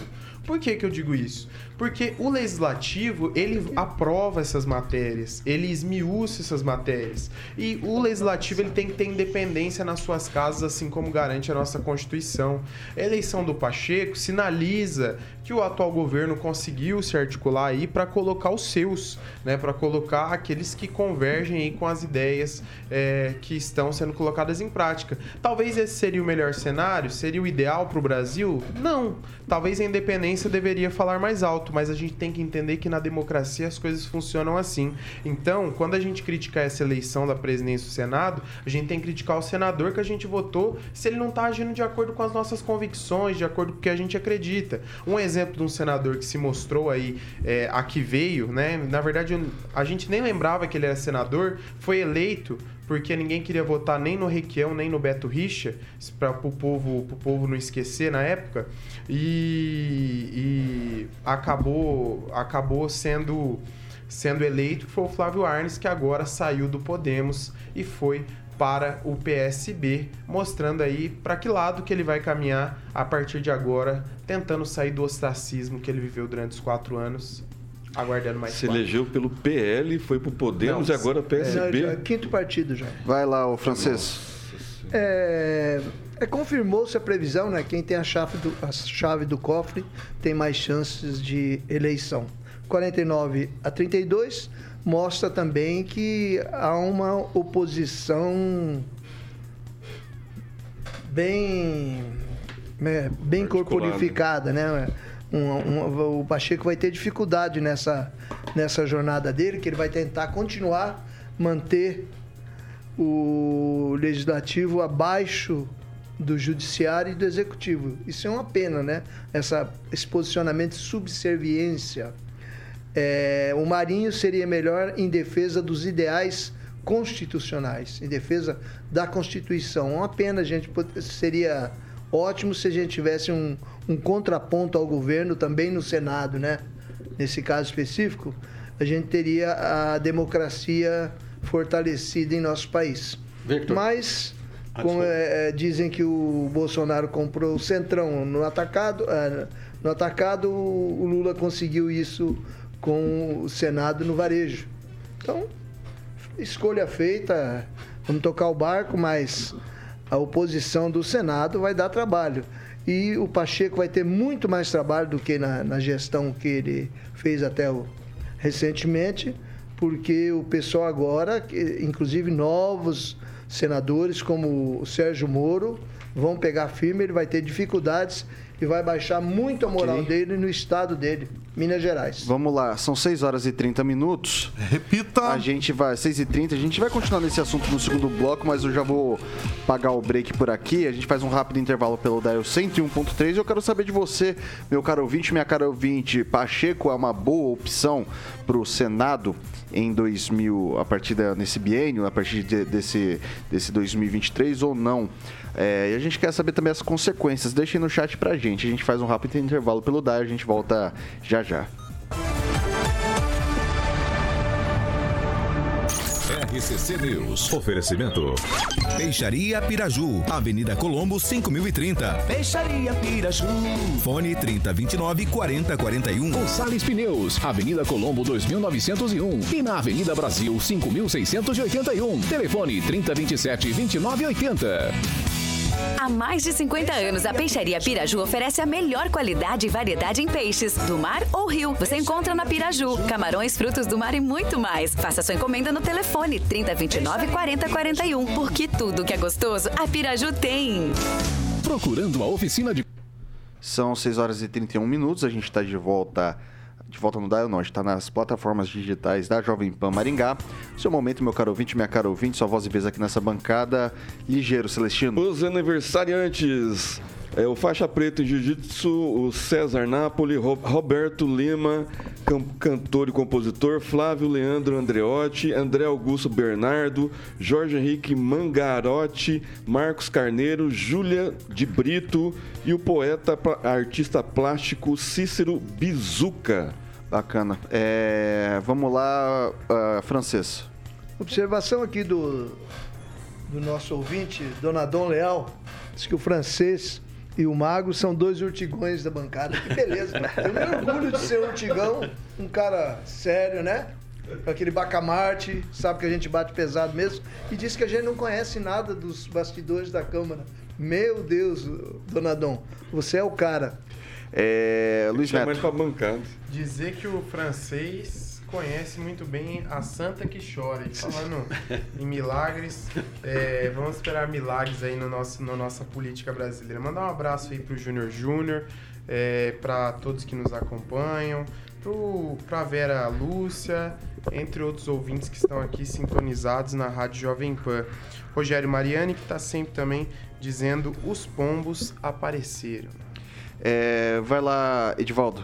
S9: Por que, que eu digo isso? Porque o legislativo, ele aprova essas matérias, ele esmiuça essas matérias. E o legislativo, ele tem que ter independência nas suas casas, assim como garante a nossa Constituição. A eleição do Pacheco sinaliza que o atual governo conseguiu se articular aí para colocar os seus, né, para colocar aqueles que convergem aí com as ideias é, que estão sendo colocadas em prática. Talvez esse seria o melhor cenário, seria o ideal para o Brasil? Não. Talvez a independência deveria falar mais alto, mas a gente tem que entender que na democracia as coisas funcionam assim. Então, quando a gente criticar essa eleição da presidência do Senado, a gente tem que criticar o senador que a gente votou se ele não está agindo de acordo com as nossas convicções, de acordo com o que a gente acredita. Um exemplo de um senador que se mostrou aí, é, a que veio, né? Na verdade, a gente nem lembrava que ele era senador, foi eleito porque ninguém queria votar nem no Requião, nem no Beto Richa, para o povo, pro povo não esquecer na época, e, e acabou, acabou sendo, sendo eleito, foi o Flávio Arnes, que agora saiu do Podemos e foi para o PSB, mostrando aí para que lado que ele vai caminhar a partir de agora, tentando sair do ostracismo que ele viveu durante os quatro anos, aguardando mais
S4: Se
S9: quatro.
S4: elegeu pelo PL, foi pro Podemos
S9: Não,
S4: e agora
S5: É,
S4: PSB.
S5: já- quinto partido já.
S1: Vai lá, o francês.
S5: É, é, Confirmou-se a previsão, né? Quem tem a chave, do, a chave do cofre tem mais chances de eleição. 49 a 32 mostra também que há uma oposição bem, né, bem
S4: Articulada.
S5: corporificada, né? Um- um- o Pacheco vai ter dificuldade nessa, nessa jornada dele, que ele vai tentar continuar manter o legislativo abaixo do judiciário e do executivo. Isso é uma pena, né? Essa, esse posicionamento de subserviência. É, o Marinho seria melhor em defesa dos ideais constitucionais, em defesa da Constituição. Uma pena, gente. Seria ótimo se a gente tivesse um, um contraponto ao governo também no Senado, né? Nesse caso específico, a gente teria a democracia fortalecida em nosso país.
S6: Victor.
S5: Mas Com, é, é, dizem que o Bolsonaro comprou o Centrão no atacado. é, no atacado, o Lula conseguiu isso com o Senado no varejo. Então, escolha feita, vamos tocar o barco, mas a oposição do Senado vai dar trabalho. E o Pacheco vai ter muito mais trabalho do que na, na gestão que ele fez até o, recentemente, porque o pessoal agora, inclusive novos senadores como o Sérgio Moro, vão pegar firme, ele vai ter dificuldades e vai baixar muito a moral dele no estado dele, Minas Gerais.
S1: Vamos lá, são 6 horas e 30 minutos.
S3: Repita.
S1: A gente vai, 6 e 30 a gente vai continuar nesse assunto no segundo bloco, mas eu já vou pagar o break por aqui. A gente faz um rápido intervalo pelo Dial 101.3. Eu quero saber de você, meu caro ouvinte, minha cara ouvinte. Pacheco é uma boa opção para o Senado em 2000, a partir da, nesse biênio, a partir de- desse, desse 2023 ou não? É, e a gente quer saber também as consequências. Deixem no chat pra gente. A gente faz um rápido intervalo pelo Dial, a gente volta já já.
S7: RCC News. Oferecimento.
S10: Peixaria Piraju, Avenida Colombo 5030. Peixaria Piraju. Fone 3029 4041.
S11: Gonçalves Pneus, Avenida Colombo 2901 e na Avenida Brasil 5681. Telefone 3027 2980.
S12: Há mais de 50 anos, a Peixaria Piraju oferece a melhor qualidade e variedade em peixes, do mar ou rio. Você encontra na Piraju, camarões, frutos do mar e muito mais. Faça sua encomenda no telefone 3029 4041, porque tudo que é gostoso, a Piraju tem.
S11: Procurando a oficina de
S1: São 6 horas e 31 minutos, a gente está de volta. De volta no Dial, gente está nas plataformas digitais da Jovem Pan Maringá. Seu momento, meu caro ouvinte, minha cara ouvinte, sua voz e vez aqui nessa bancada. Ligeiro, Celestino.
S4: Os aniversariantes. É o faixa preta em jiu-jitsu, o César Napoli, Ro- Roberto Lima, cantor e compositor, Flávio Leandro Andreotti, André Augusto Bernardo, Jorge Henrique Mangarotti, Marcos Carneiro, Júlia de Brito e o poeta artista plástico Cícero Bizuca.
S1: Bacana. É, vamos lá, ah, francês.
S5: Observação aqui do, do nosso ouvinte, Donadon Leal, diz que o francês e o mago são dois urtigões da bancada. Que beleza. Eu me orgulho de ser urtigão, um cara sério, né? Com aquele bacamarte, sabe que a gente bate pesado mesmo. E diz que a gente não conhece nada dos bastidores da Câmara. Meu Deus, Donadon, você é o cara.
S1: É, Luiz Neto.
S4: ele pra bancada.
S9: Dizer que o francês conhece muito bem a Santa que chora. E falando <laughs> em milagres, é, vamos esperar milagres aí no nosso, na nossa política brasileira. Mandar um abraço aí pro Júnior Júnior, é, para todos que nos acompanham, pro, pra Vera Lúcia, entre outros ouvintes que estão aqui sintonizados na Rádio Jovem Pan. Rogério Mariani, que está sempre também dizendo os pombos apareceram.
S1: É, vai lá, Edivaldo.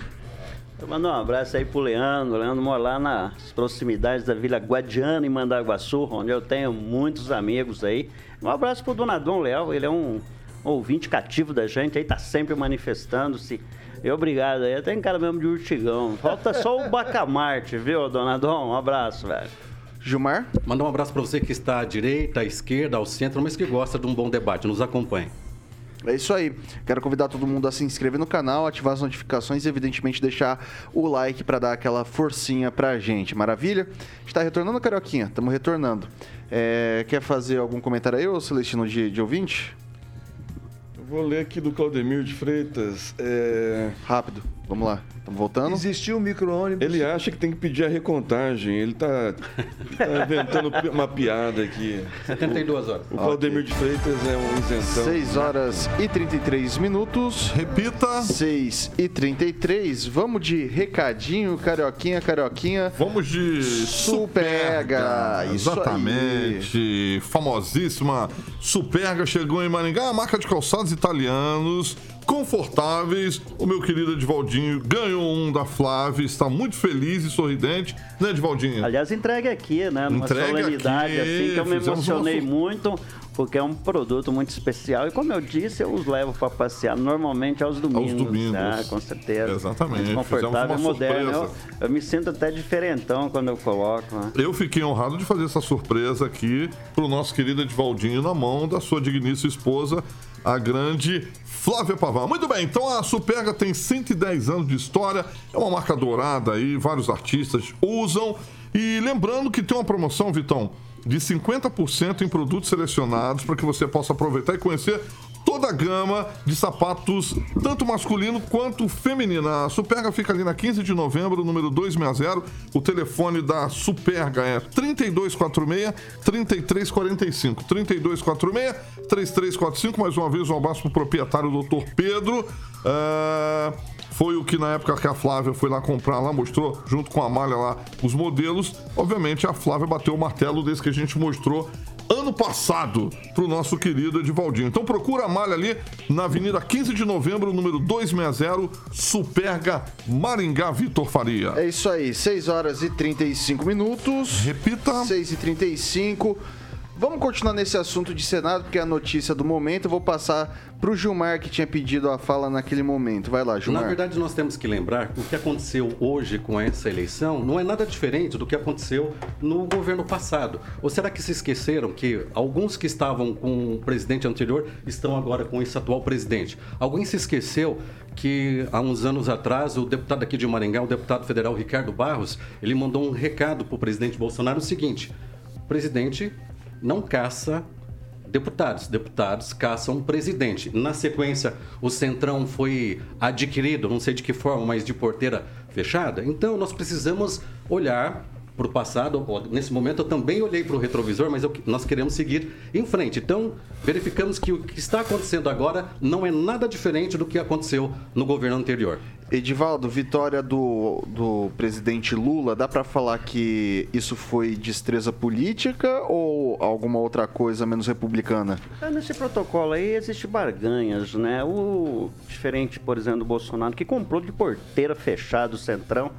S2: Eu mando um abraço aí pro Leandro. O Leandro mora lá nas proximidades da Vila Guadiana, em Mandaguaçu, onde eu tenho muitos amigos aí. Um abraço pro Donadon Leal, ele é um ouvinte cativo da gente aí, tá sempre manifestando-se. E obrigado aí, tem cara mesmo de urtigão. Falta só o Bacamarte, viu, Donadon? Um abraço, velho.
S1: Gilmar?
S6: Mandar um abraço para você que está à direita, à esquerda, ao centro, mas que gosta de um bom debate. Nos acompanhe.
S1: É isso aí. Quero convidar todo mundo a se inscrever no canal, ativar as notificações e, evidentemente, deixar o like para dar aquela forcinha pra gente. Maravilha? Está retornando, Carioquinha? Estamos retornando. É, quer fazer algum comentário aí, ô Celestino, de, de ouvinte?
S4: Eu vou ler aqui do Claudemir de Freitas. É...
S1: Rápido, vamos lá. Estamos voltando?
S5: Existiu um micro-ônibus.
S4: Ele acha que tem que pedir a recontagem. Ele tá, tá inventando uma piada aqui.
S6: 72 horas.
S4: O Claudemir de Freitas é um isentão.
S1: 6 horas e 33 minutos.
S3: Repita.
S1: 6 e 33. Vamos de recadinho, Carioquinha, Carioquinha.
S3: Vamos de
S1: Superga. Isso aí.
S3: Exatamente. Famosíssima Superga chegou em Maringá, a marca de calçados italianos confortáveis. O meu querido Edvaldinho ganhou um da Flávia, está muito feliz e sorridente, né, Edvaldinho?
S2: Aliás, entregue aqui, né? Numa
S3: Entregue
S2: solenidade
S3: aqui,
S2: assim, que eu me emocionei
S3: uma-
S2: muito, porque é um produto muito especial. E como eu disse, eu os levo para passear normalmente aos domingos.
S3: domingos.
S2: né? com certeza.
S3: Exatamente,
S2: confortável,
S3: uma
S2: moderno. Eu, eu me sinto até diferentão quando eu coloco. Né?
S3: Eu fiquei honrado de fazer essa surpresa aqui pro nosso querido Edvaldinho na mão da sua digníssima esposa, a grande Flávia Pavan. Muito bem, então a Superga tem 110 anos de história, é uma marca dourada aí, vários artistas usam. E lembrando que tem uma promoção, Vitão, de 50% em produtos selecionados para que você possa aproveitar e conhecer toda a gama de sapatos, tanto masculino quanto feminino. A Superga fica ali na 15 de novembro, número 260. O telefone da Superga é 3246-3345. 3246-3345. Mais uma vez, um abraço pro proprietário, doutor Pedro. Ah, foi o que na época que a Flávia foi lá comprar lá, mostrou junto com a malha lá os modelos. Obviamente a Flávia bateu o martelo desse que a gente mostrou ano passado pro nosso querido Edivaldinho. Então procura a malha ali na Avenida 15 de Novembro, número 260, Superga Maringá Vitor Faria.
S1: É isso aí, 6 horas e 35 minutos.
S3: Repita.
S1: 6 e 35. Vamos continuar nesse assunto de Senado, porque é a notícia do momento. Eu vou passar pro Gilmar, que tinha pedido a fala naquele momento. Vai lá, Gilmar.
S6: Na verdade, nós temos que lembrar que o que aconteceu hoje com essa eleição não é nada diferente do que aconteceu no governo passado. Ou será que se esqueceram que alguns que estavam com o presidente anterior estão agora com esse atual presidente? Alguém se esqueceu que há uns anos atrás o deputado aqui de Maringá, o deputado federal Ricardo Barros, ele mandou um recado para o presidente Bolsonaro o seguinte: presidente não caça deputados, deputados caçam presidente. Na sequência, o Centrão foi adquirido, não sei de que forma, mas de porteira fechada. Então, nós precisamos olhar para o passado. Nesse momento, eu também olhei para o retrovisor, mas eu- nós queremos seguir em frente. Então, verificamos que o que está acontecendo agora não é nada diferente do que aconteceu no governo anterior.
S1: Edivaldo, vitória do, do presidente Lula, dá pra falar que isso foi destreza política ou alguma outra coisa menos republicana?
S2: É, Nesse protocolo aí existe barganhas, né? O diferente, por exemplo, do Bolsonaro, que comprou de porteira fechada o Centrão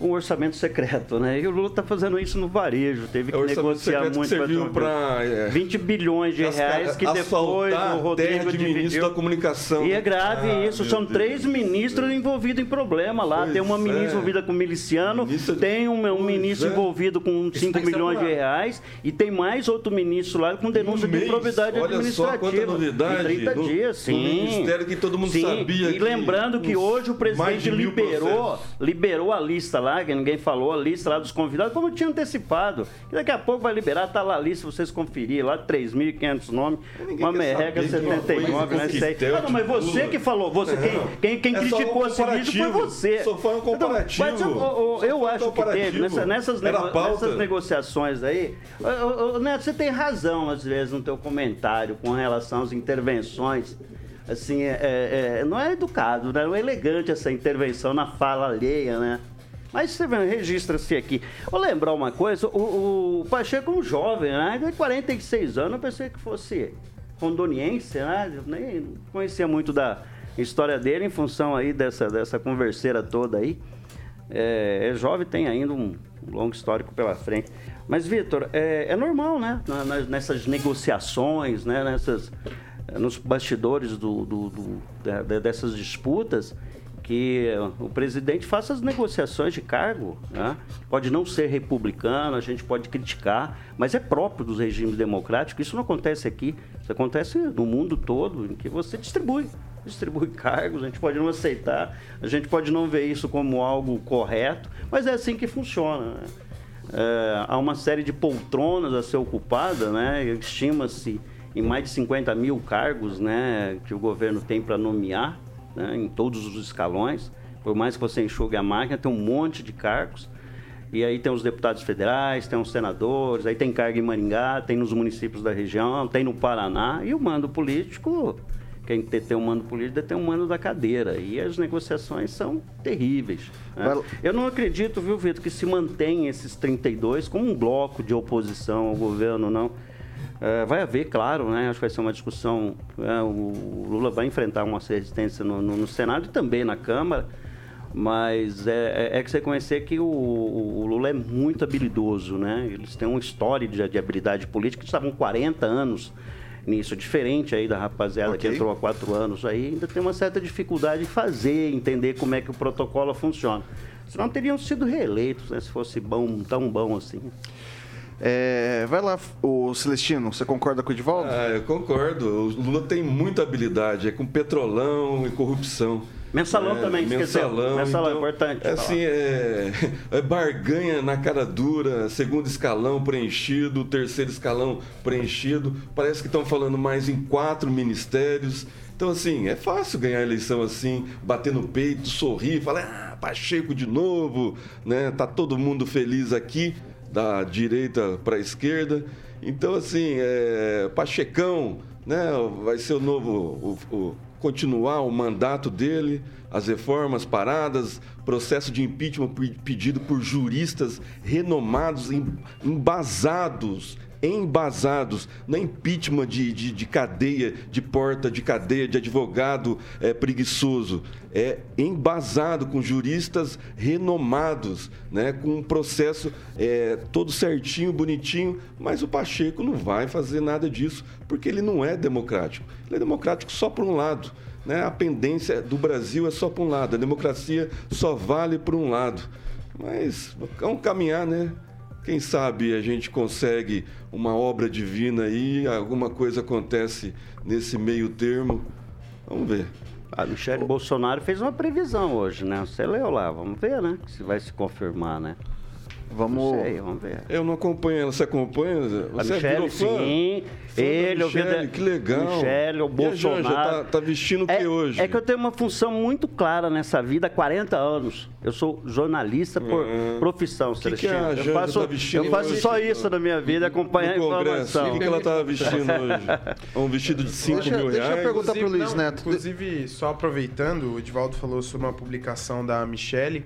S2: com orçamento secreto, né? E o Lula tá fazendo isso no varejo, teve
S4: É
S2: que
S4: orçamento
S2: negociar
S4: que
S2: muito
S4: serviu
S2: pra,
S4: é,
S2: 20 bilhões de reais que depois o Rodrigo
S4: de ministro da comunicação.
S2: E é grave
S4: Ah,
S2: isso, são
S4: Deus.
S2: três ministros envolvidos em problema lá.
S4: Pois
S2: tem uma ministra
S4: é.
S2: envolvida com miliciano, tem um, um ministro
S4: é.
S2: envolvido com 5
S4: tem que ser
S2: milhões de reais e tem mais outro ministro lá com denúncia
S4: Um
S2: de
S4: mês,
S2: improbidade
S4: olha só
S2: administrativa.
S4: quanta novidade
S2: Em 30
S4: no-
S2: dias,
S4: no
S2: sim.
S4: ministério que todo mundo
S2: Sim.
S4: sabia
S2: E
S4: que
S2: lembrando que hoje o presidente liberou, liberou a lista lá, que ninguém falou, a lista lá dos convidados, como eu tinha antecipado. E daqui a pouco vai liberar, tá lá a lista, vocês conferirem lá, 3.500 nomes, uma merreca
S4: saber de uma
S2: 79,
S4: coisa
S2: né?
S4: conquistou
S2: Ah, não, mas você que falou, você, quem, quem, quem
S4: É um
S2: criticou esse vídeo foi você.
S4: Só foi um
S2: Então,
S4: comparativo.
S2: mas, eu- eu,
S4: foi um
S2: acho que teve, nessa- nessas, nego- nessas negociações aí, Neto, você tem razão, às vezes, no teu comentário com relação às intervenções. Assim, é- é- é- não é educado, né? não é elegante essa intervenção na fala alheia, né? Mas você registra-se aqui. Vou lembrar uma coisa, o, o Pacheco é um jovem, né? Tem 46 anos, eu pensei que fosse rondoniense, né? Eu nem conhecia muito da história dele em função aí dessa, dessa converseira toda aí. É, é jovem, tem ainda um longo histórico pela frente. Mas, Vitor, é, é normal, né? Nessas negociações, né? Nessas, nos bastidores do, do- do- dessas disputas, que o presidente faça as negociações de cargo. Né? Pode não ser republicano, a gente pode criticar, mas é próprio dos regimes democráticos. Isso não acontece aqui, isso acontece no mundo todo, em que você distribui. Distribui cargos, a gente pode não aceitar, a gente pode não ver isso como algo correto, mas é assim que funciona. né? É, há uma série de poltronas a ser ocupada, né? Estima-se em mais de 50 mil cargos, né? Que o governo tem para nomear, né? Em todos os escalões. Por mais que você enxugue a máquina, tem um monte de cargos. E aí tem os deputados federais, tem os senadores, aí tem cargo em Maringá, tem nos municípios da região, tem no Paraná. E o mando político, quem tem um mando político tem um mando da cadeira. E as negociações são terríveis. né? Eu não acredito, viu, Vitor, que se mantém esses 32 como um bloco de oposição ao governo, não. É, vai haver, claro, né? Acho que vai ser uma discussão. é, o Lula vai enfrentar uma resistência no, no- no Senado e também na Câmara. Mas é, é- é que você conhecer que o, o Lula é muito habilidoso, né? Eles têm uma história de, de habilidade política, eles estavam 40 anos nisso, diferente aí da rapaziada que
S1: Ok.
S2: entrou há quatro anos aí, ainda tem uma certa dificuldade de fazer, entender como é que o protocolo funciona. Senão teriam sido reeleitos, né? Se fosse bom, tão bom assim.
S1: É, vai lá, o Celestino, você concorda com o Edivaldo?
S4: Ah, eu concordo. O Lula tem muita habilidade, é com petrolão e corrupção.
S2: Mensalão
S4: É,
S2: também, esqueceu.
S4: mensalão.
S2: Mensalão é importante
S4: É assim, é, <laughs> é barganha na cara dura, segundo escalão preenchido, terceiro escalão preenchido. Parece que estão falando mais em quatro ministérios. Então, assim, é fácil ganhar a eleição assim, bater no peito, sorrir, falar, ah, Pacheco de novo, né? Tá todo mundo feliz aqui, da direita para a esquerda. Então, assim, é, Pachecão, né? Vai ser o novo, o- o- continuar o mandato dele, as reformas paradas, processo de impeachment pe- pedido por juristas renomados, em- embasados, embasados, é impeachment de, de, de cadeia, de porta de cadeia, de advogado é, preguiçoso. É embasado com juristas renomados, né, com um processo é, todo certinho, bonitinho, mas o Pacheco não vai fazer nada disso, porque ele não é democrático. Ele é democrático só por um lado. Né? A pendência do Brasil é só por um lado, a democracia só vale por um lado. Mas vamos caminhar, né? Quem sabe a gente consegue uma obra divina aí, alguma coisa acontece nesse meio termo. Vamos ver.
S2: A Michele Bolsonaro fez uma previsão hoje, né? Você leu lá, vamos ver, né? Se vai se confirmar, né?
S1: Vamos.
S2: Não sei, vamos ver.
S4: Eu não acompanho ela. Você acompanha?
S2: A
S4: Você
S2: Michele,
S4: virou fã?
S2: sim.
S4: Fã
S2: Ele, eu vi
S4: Michele,
S2: da-
S4: que legal.
S2: Michele, o
S4: E a Janja,
S2: Bolsonaro.
S4: tá, tá vestindo o que
S2: é,
S4: hoje?
S2: É que eu tenho uma função muito clara nessa vida há 40 anos. Eu sou jornalista por profissão,
S4: Hum. que a. Janja
S2: eu faço,
S4: tá vestindo
S2: eu faço
S4: hoje?
S2: só isso na minha vida, acompanhar a informação.
S4: O que, que ela estava vestindo <laughs> hoje? Um vestido de 5
S1: Deixa-
S4: mil
S1: deixa eu
S4: reais?
S1: perguntar pro
S9: Inclusive-
S1: Luiz
S9: não,
S1: Neto.
S9: Inclusive, só aproveitando, o Edivaldo falou sobre uma publicação da Michelle.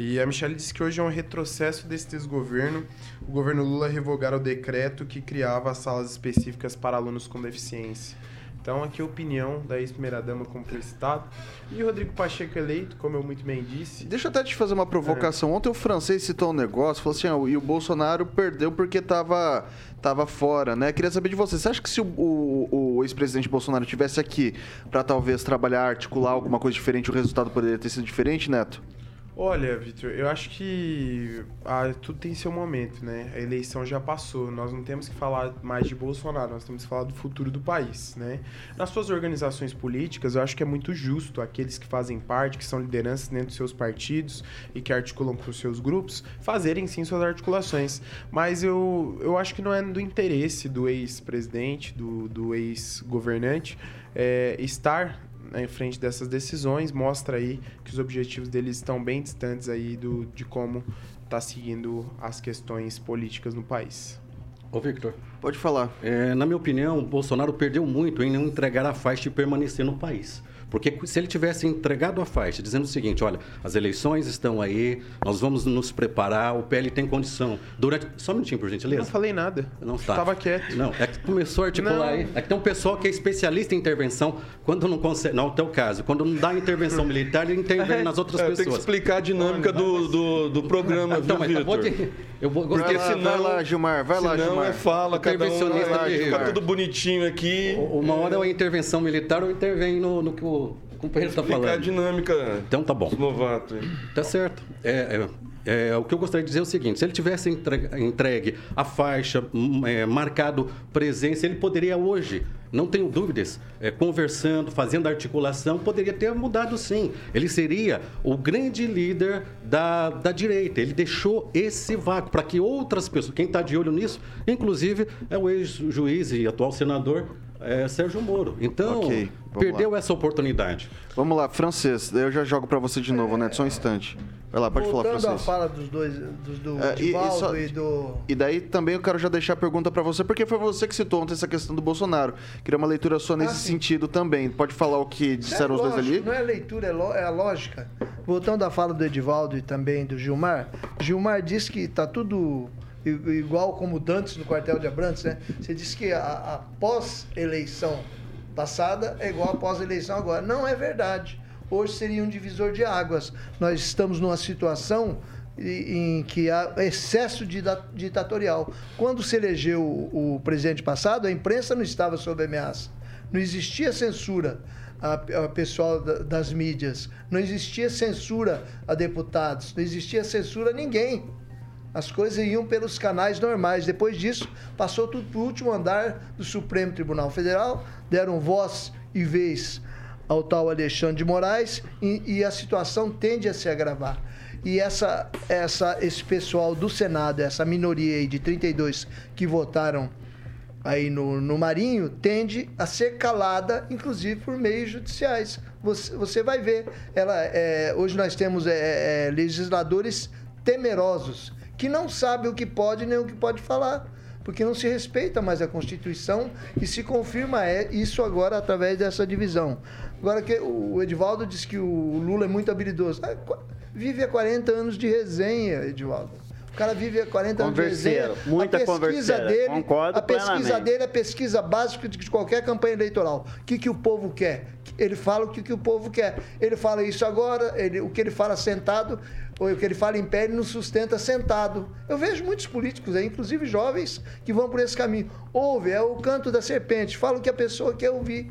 S9: E a Michelle disse que hoje é um retrocesso desse desgoverno. O governo Lula revogar o decreto que criava salas específicas para alunos com deficiência. Então, aqui a opinião da ex-primeira-dama, como foi citado. E o Rodrigo Pacheco eleito, como eu muito bem disse.
S1: Deixa eu até te fazer uma provocação. Ontem o francês citou um negócio, falou assim, ó, e o Bolsonaro perdeu porque tava, tava fora, né? Queria saber de você. Você acha que se o, o- o ex-presidente Bolsonaro tivesse aqui para talvez trabalhar, articular alguma coisa diferente, o resultado poderia ter sido diferente, Neto?
S9: Olha, Vitor, eu acho que ah, tudo tem seu momento, né? A eleição já passou. Nós não temos que falar mais de Bolsonaro, nós temos que falar do futuro do país, né? Nas suas organizações políticas, eu acho que é muito justo aqueles que fazem parte, que são lideranças dentro dos seus partidos e que articulam com os seus grupos, fazerem sim suas articulações. Mas eu, eu acho que não é do interesse do ex-presidente, do, do ex-governante, é, estar em frente dessas decisões, mostra aí que os objetivos deles estão bem distantes aí do, de como está seguindo as questões políticas no país.
S6: Ô, Victor.
S1: Pode falar.
S6: É, na minha opinião, o Bolsonaro perdeu muito em não entregar a faixa e permanecer no país. Porque se ele tivesse entregado a faixa, dizendo o seguinte, olha, as eleições estão aí, nós vamos nos preparar, o PL tem condição. Durante... Só um minutinho, por gentileza.
S9: Não falei nada.
S6: Não está.
S9: Tava quieto.
S6: Não, é que começou a articular
S9: Não.
S6: aí. É que tem um pessoal que é especialista em intervenção, quando não consegue. Não, é o teu caso. Quando não dá intervenção <laughs> militar, ele intervém nas outras
S4: É, tem que
S6: pessoas.
S4: explicar a dinâmica do, do, do programa,
S6: Então,
S4: viu,
S6: mas acabou
S4: Vitor?
S6: de. Eu vou
S1: Vai
S6: gostaria
S1: lá, vai lá, Gilmar, vai lá,
S4: Senão
S1: Gilmar.
S4: é fala, cada um
S6: Intervencionista
S4: vai lá, fica tudo bonitinho aqui.
S6: Uma hora é uma intervenção militar ou intervém no, no que o companheiro está
S4: Explicar a
S6: falando.
S4: dinâmica
S6: Então tá bom.
S4: dos novatos. aí.
S6: Tá certo. É, é, é, o que eu gostaria de dizer é o seguinte: se ele tivesse entregue, entregue a faixa, hum, é, marcado presença, ele poderia hoje, não tenho dúvidas, é, conversando, fazendo articulação, poderia ter mudado sim. Ele seria o grande líder da, da direita. Ele deixou esse vácuo para que outras pessoas, quem está de olho nisso, inclusive é o ex-juiz e atual senador. É, Sérgio Moro. Então,
S1: Ok, vamos
S6: perdeu essa oportunidade.
S1: Vamos lá, francês. Daí eu já jogo pra você de novo, Neto, só um instante. Vai lá, pode falar,
S5: Voltando à
S1: francês.
S5: fala dos dois, dos, do
S1: É, e- e só-
S5: e, do...
S1: E daí também eu quero já deixar a pergunta pra você, porque foi você que citou ontem essa questão do Bolsonaro. Queria uma leitura sua nesse
S5: Ah, sim.
S1: sentido também. Pode falar o que disseram os dois
S5: lógico,
S1: ali?
S5: Não é leitura, é, lo- é a lógica. Voltando à fala do Edivaldo e também do Gilmar, Gilmar disse que está tudo igual como Dantes no quartel de Abrantes, né? Você disse que a, a pós-eleição passada é igual a pós-eleição agora. Não é verdade. Hoje seria um divisor de águas. Nós estamos numa situação em que há excesso ditatorial. Quando se elegeu o, presidente passado, a imprensa não estava sob ameaça. Não existia censura a, pessoal da- das mídias. Não existia censura a deputados. Não existia censura a ninguém. As coisas iam pelos canais normais. Depois disso, passou tudo para o último andar do Supremo Tribunal Federal, deram voz e vez ao tal Alexandre de Moraes e, e a situação tende a se agravar. E essa, essa, esse pessoal do Senado, essa minoria aí de 32 que votaram aí no, no Marinho, tende a ser calada, inclusive por meios judiciais. Você, você vai ver. Ela, é, hoje nós temos é, é, legisladores temerosos, que não sabem o que pode nem o que pode falar. Porque não se respeita mais a Constituição e se confirma é isso agora através dessa divisão. Agora que o Edivaldo diz que o Lula é muito habilidoso. Ah, Vive há 40 anos de resenha, Edivaldo. O cara vive há 40 anos de resenha.
S2: muita
S5: a pesquisa
S2: converseira,
S5: dele,
S2: concordo
S5: a pesquisa
S2: plenamente.
S5: dele é a pesquisa básica de qualquer campanha eleitoral. O que, que o povo quer? Ele fala o que, que o povo quer. Ele fala isso agora, ele- o que ele fala sentado, ou o que ele fala em pé, ele não sustenta sentado. Eu vejo muitos políticos aí, inclusive jovens, que vão por esse caminho. Ouve, é o canto da serpente, fala o que a pessoa quer ouvir.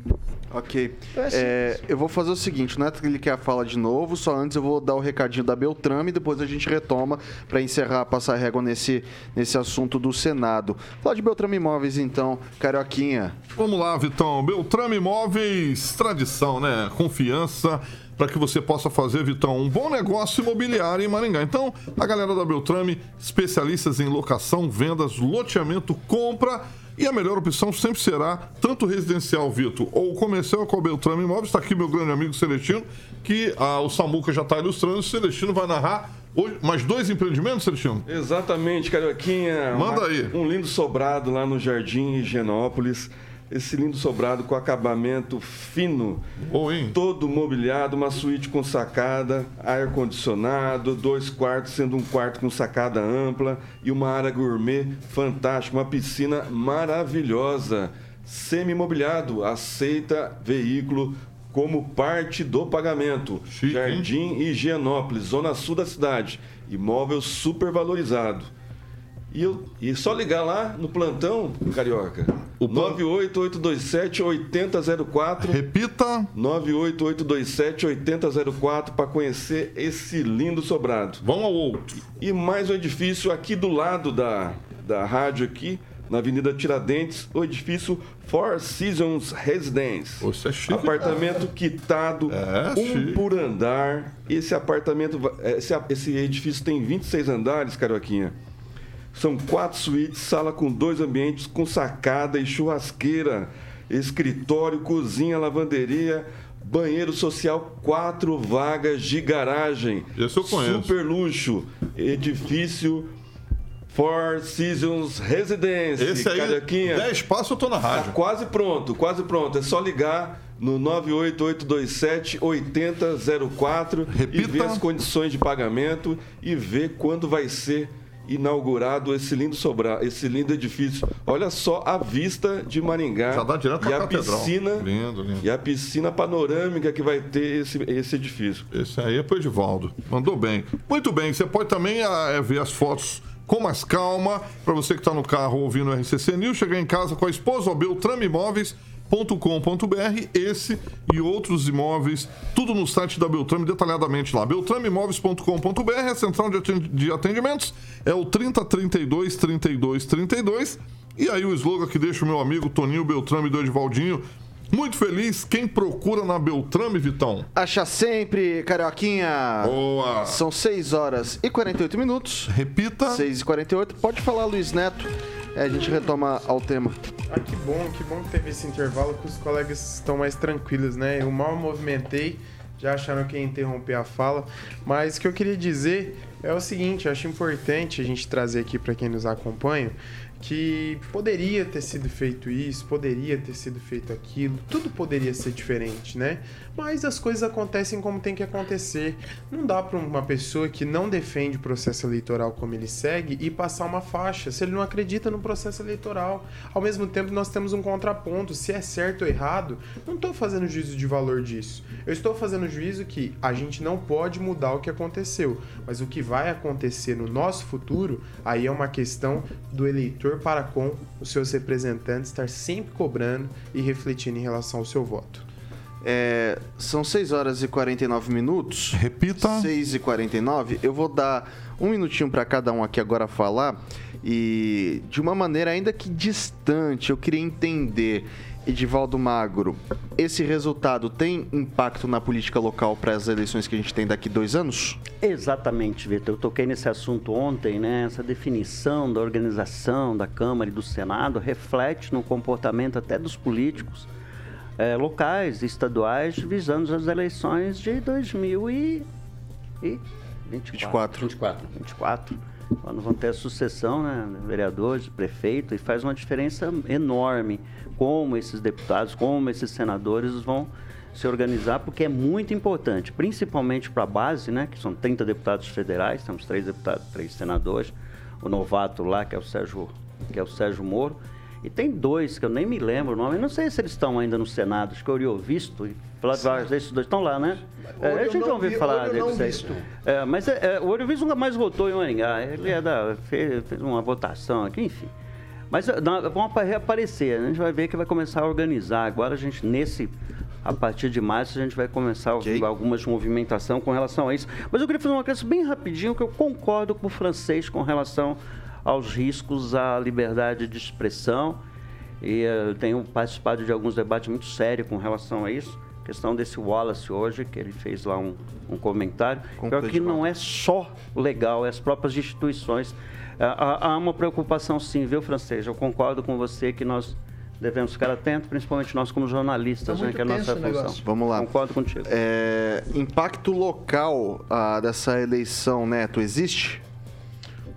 S1: Ok.
S5: É assim.
S1: É, eu vou fazer o seguinte, o Neto ele quer a fala de novo, só antes eu vou dar o recadinho da Beltrame e depois a gente retoma para encerrar, passar régua nesse, nesse assunto do Senado. Fala de Beltrame Imóveis então, Carioquinha.
S3: Vamos lá, Vitão. Beltrame Imóveis, tradição, né? Confiança para que você possa fazer, Vitão, um bom negócio imobiliário em Maringá. Então, a galera da Beltrame, especialistas em locação, vendas, loteamento, compra. E a melhor opção sempre será tanto residencial, Vitor, ou comercial com a Beltrame Imóveis. Está aqui meu grande amigo Celestino, que ah, o Samuca já está ilustrando. O Celestino vai narrar hoje mais dois empreendimentos, Celestino?
S4: Exatamente, Carioquinha.
S3: Manda
S4: Uma-
S3: aí.
S4: Um lindo sobrado lá no Jardim Higienópolis. Esse lindo sobrado com acabamento fino. Todo mobiliado, uma suíte com sacada, ar-condicionado, dois quartos, sendo um quarto com sacada ampla e uma área gourmet fantástica, uma piscina maravilhosa. Semi-mobiliado, aceita veículo como parte do pagamento. Jardim Higienópolis, zona sul da cidade. Imóvel super valorizado. E, eu, e só ligar lá no plantão, Carioca. 98827-8004.
S3: Repita.
S4: 98827-8004 para conhecer esse lindo sobrado.
S3: Vamos ao outro.
S4: E mais um edifício aqui do lado da, da rádio aqui, na Avenida Tiradentes, o edifício Four Seasons Residence.
S3: Você é chique,
S4: Apartamento quitado, um
S3: chique.
S4: por andar. Esse apartamento, va- esse, esse edifício tem 26 andares, Carioquinha. São quatro suítes, sala com dois ambientes, com sacada e churrasqueira, escritório, cozinha, lavanderia, banheiro social, quatro vagas de garagem.
S3: Esse eu conheço.
S4: Super luxo, edifício Four Seasons Residence.
S3: Esse aí,
S4: Carioquinha.
S3: 10 passos eu tô na rádio.
S4: Tá quase pronto, quase pronto. É só ligar no 98827-8004 e ver as condições de pagamento e ver quando vai ser inaugurado esse lindo sobrar, esse lindo edifício. Olha só a vista de Maringá
S3: Já dá direto
S4: e a
S3: catedral.
S4: piscina
S3: Lindo, lindo.
S4: e a piscina panorâmica que vai ter esse, esse edifício.
S3: Esse aí é pro Edivaldo. Mandou bem. Muito bem, você pode também ah, é, ver as fotos com mais calma. Para você que está no carro ouvindo o RCC News, chegar em casa com a esposa, ó, beltrameimóveis.com.br, esse e outros imóveis, tudo no site da Beltrame, detalhadamente lá. beltrameimóveis.com.br, a central de atendimentos é o 3032 32 32. E aí o slogan que deixa o meu amigo Toninho Beltrame do Edivaldinho. Muito feliz, quem procura na Beltrame, Vitão?
S1: Acha sempre, Carioquinha.
S3: Boa.
S1: São 6 horas e 48 minutos.
S3: Repita.
S1: 6 e 48. Pode falar, Luiz Neto. É, a gente retoma ao tema.
S9: Ah, que bom, que bom que teve esse intervalo que os colegas estão mais tranquilos, né? Eu mal movimentei, já acharam que ia interromper a fala. Mas o que eu queria dizer é o seguinte, eu acho importante a gente trazer aqui para quem nos acompanha que poderia ter sido feito isso, poderia ter sido feito aquilo, tudo poderia ser diferente, né? Mas as coisas acontecem como tem que acontecer. Não dá para uma pessoa que não defende o processo eleitoral como ele segue e passar uma faixa, se ele não acredita no processo eleitoral. Ao mesmo tempo, nós temos um contraponto, se é certo ou errado, não estou fazendo juízo de valor disso. Eu estou fazendo juízo que a gente não pode mudar o que aconteceu, mas o que vai acontecer no nosso futuro, aí é uma questão do eleitor para com os seus representantes estar sempre cobrando e refletindo em relação ao seu voto.
S1: É, são 6 horas e 49 minutos.
S3: Repita.
S1: 6 e 49. Eu vou dar um minutinho para cada um aqui agora falar. E de uma maneira ainda que distante, eu queria entender, Edivaldo Magro, esse resultado tem impacto na política local para as eleições que a gente tem daqui dois anos?
S2: Exatamente, Vitor. Eu toquei nesse assunto ontem, né? Essa definição da organização da Câmara e do Senado reflete no comportamento até dos políticos é, locais, estaduais, visando as eleições de 2024.
S1: 24.
S2: 24. Quando vão ter a sucessão, né, vereadores, prefeito, e faz uma diferença enorme como esses deputados, como esses senadores vão se organizar, porque é muito importante, principalmente para a base, né, que são 30 deputados federais, temos três deputados, três senadores, o novato lá, que é o Sérgio, que é o Sérgio Moro, e tem dois que eu nem me lembro o nome, eu não sei se eles estão ainda no Senado, acho que eu visto e Flávio Vargas, esses dois estão lá, né? É, a gente já ouviu falar deles aí. É, mas é, é, o Ouro Visto nunca mais votou em Maringá, ele é da, fez, fez uma votação aqui, enfim. Mas é, não, vão reaparecer, né? a gente vai ver que vai começar a organizar. Agora a gente, nesse a partir de março a gente vai começar ouvir algumas movimentação com relação a isso. Mas eu queria fazer uma questão bem rapidinho, que eu concordo com o francês com relação aos riscos à liberdade de expressão. E eu tenho participado de alguns debates muito sérios com relação a isso. A questão desse Wallace hoje, que ele fez lá um, um comentário. Pior que não é só legal, é as próprias instituições. Há, há uma preocupação sim, viu, francês? Eu concordo com você que nós devemos ficar atentos, principalmente nós como jornalistas,
S1: tá
S2: né, que é a nossa função.
S1: Vamos lá.
S2: Concordo contigo.
S1: É, impacto local ah, dessa eleição, Neto, existe?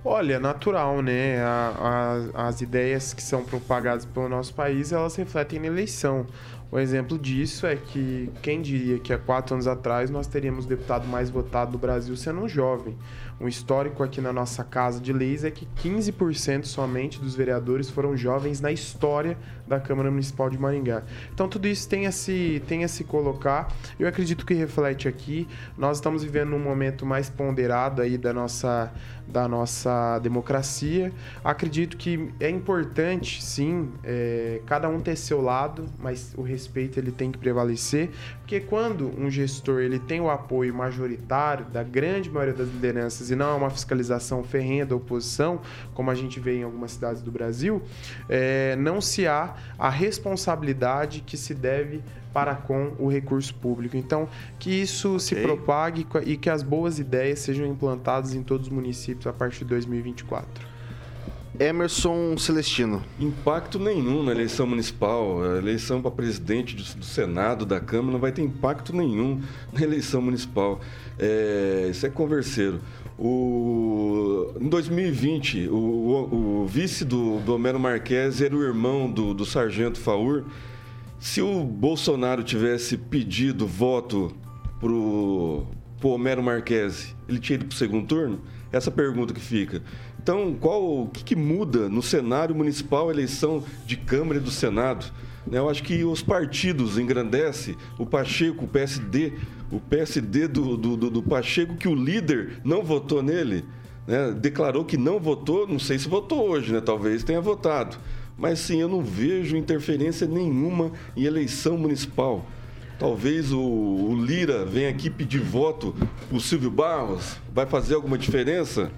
S9: Olha, natural, né? A, a, as ideias que são propagadas pelo nosso país, elas refletem na eleição. O exemplo disso é que quem diria que há quatro anos atrás nós teríamos o deputado mais votado do Brasil sendo um jovem. Um histórico aqui na nossa casa de leis é que 15% somente dos vereadores foram jovens na história da Câmara Municipal de Maringá. Então tudo isso tem a se, tem a se colocar. Eu acredito que reflete aqui. Nós estamos vivendo um momento mais ponderado aí da nossa, da nossa democracia. Acredito que é importante, sim, é, cada um ter seu lado, mas o respeito ele tem que prevalecer, porque quando um gestor ele tem o apoio majoritário da grande maioria das lideranças e não é uma fiscalização ferrenha da oposição, como a gente vê em algumas cidades do Brasil, é, não se há a responsabilidade que se deve para com o recurso público. Então, que isso okay. se propague e que as boas ideias sejam implantadas em todos os municípios a partir de 2024.
S1: Emerson Celestino.
S4: Impacto nenhum na eleição municipal. A eleição para presidente do Senado, da Câmara, não vai ter impacto nenhum na eleição municipal. É, isso é converseiro. O, em 2020, o, o, o vice do, do Homero Marques era o irmão do, do sargento Faur. Se o Bolsonaro tivesse pedido voto pro, pro Homero Marques, ele tinha ido pro segundo turno? Essa pergunta que fica. Então, qual o que, que muda no cenário municipal eleição de Câmara e do Senado? Né, eu acho que os partidos engrandecem, o Pacheco, o PSD, o PSD do, do, do Pacheco, que o líder não votou nele, né, declarou que não votou, não sei se votou hoje, né, talvez tenha votado. Mas sim, eu não vejo interferência nenhuma em eleição municipal. Talvez o, o Lira venha aqui pedir voto o Silvio Barros. Vai fazer alguma diferença?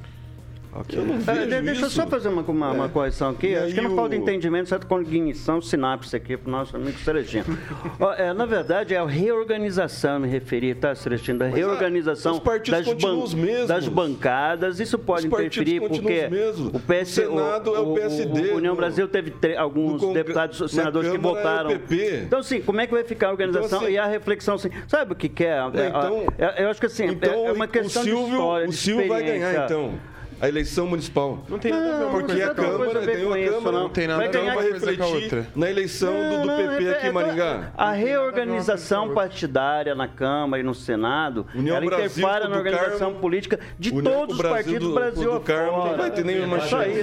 S2: Okay. Eu não vejo deixa eu só fazer uma, uma, é. uma correção aqui. E Acho que não o... falta entendimento, certo? Cognição, sinapse aqui para o nosso amigo Celestino. <laughs> é, na verdade, é a reorganização, me referi, tá, Celestino? Da reorganização das, ban das, bancadas. Isso pode interferir porque o, PS, o Senado o, é o PSD. O, União Brasil teve alguns deputados, senadores que é votaram. É então, assim, como é que vai ficar a organização então, assim, e a reflexão? Assim, sabe o que, que é? Então, eu acho que assim,
S4: então,
S2: é uma questão
S4: Silvio,
S2: de história,
S4: O Silvio vai ganhar, então. A eleição municipal.
S9: Não tem nada a ver
S4: Porque a. Câmara
S2: isso,
S4: Câmara.
S2: não.
S9: Tem nada
S2: Vai
S9: a ver uma
S4: vai
S9: coisa com a
S4: refletir
S9: outra.
S4: na eleição do, do
S2: Não,
S4: PP
S2: é-
S4: aqui
S2: é-
S4: em Maringá.
S2: A
S9: tem
S2: reorganização partidária na Câmara e no Senado,
S4: União
S2: ela
S4: Brasil,
S2: interfere na
S4: do
S2: organização
S4: Carmo,
S2: política de
S4: União
S2: todos os partidos do Brasil
S4: do Carmo,
S2: afora.
S4: não vai ter nenhuma chance.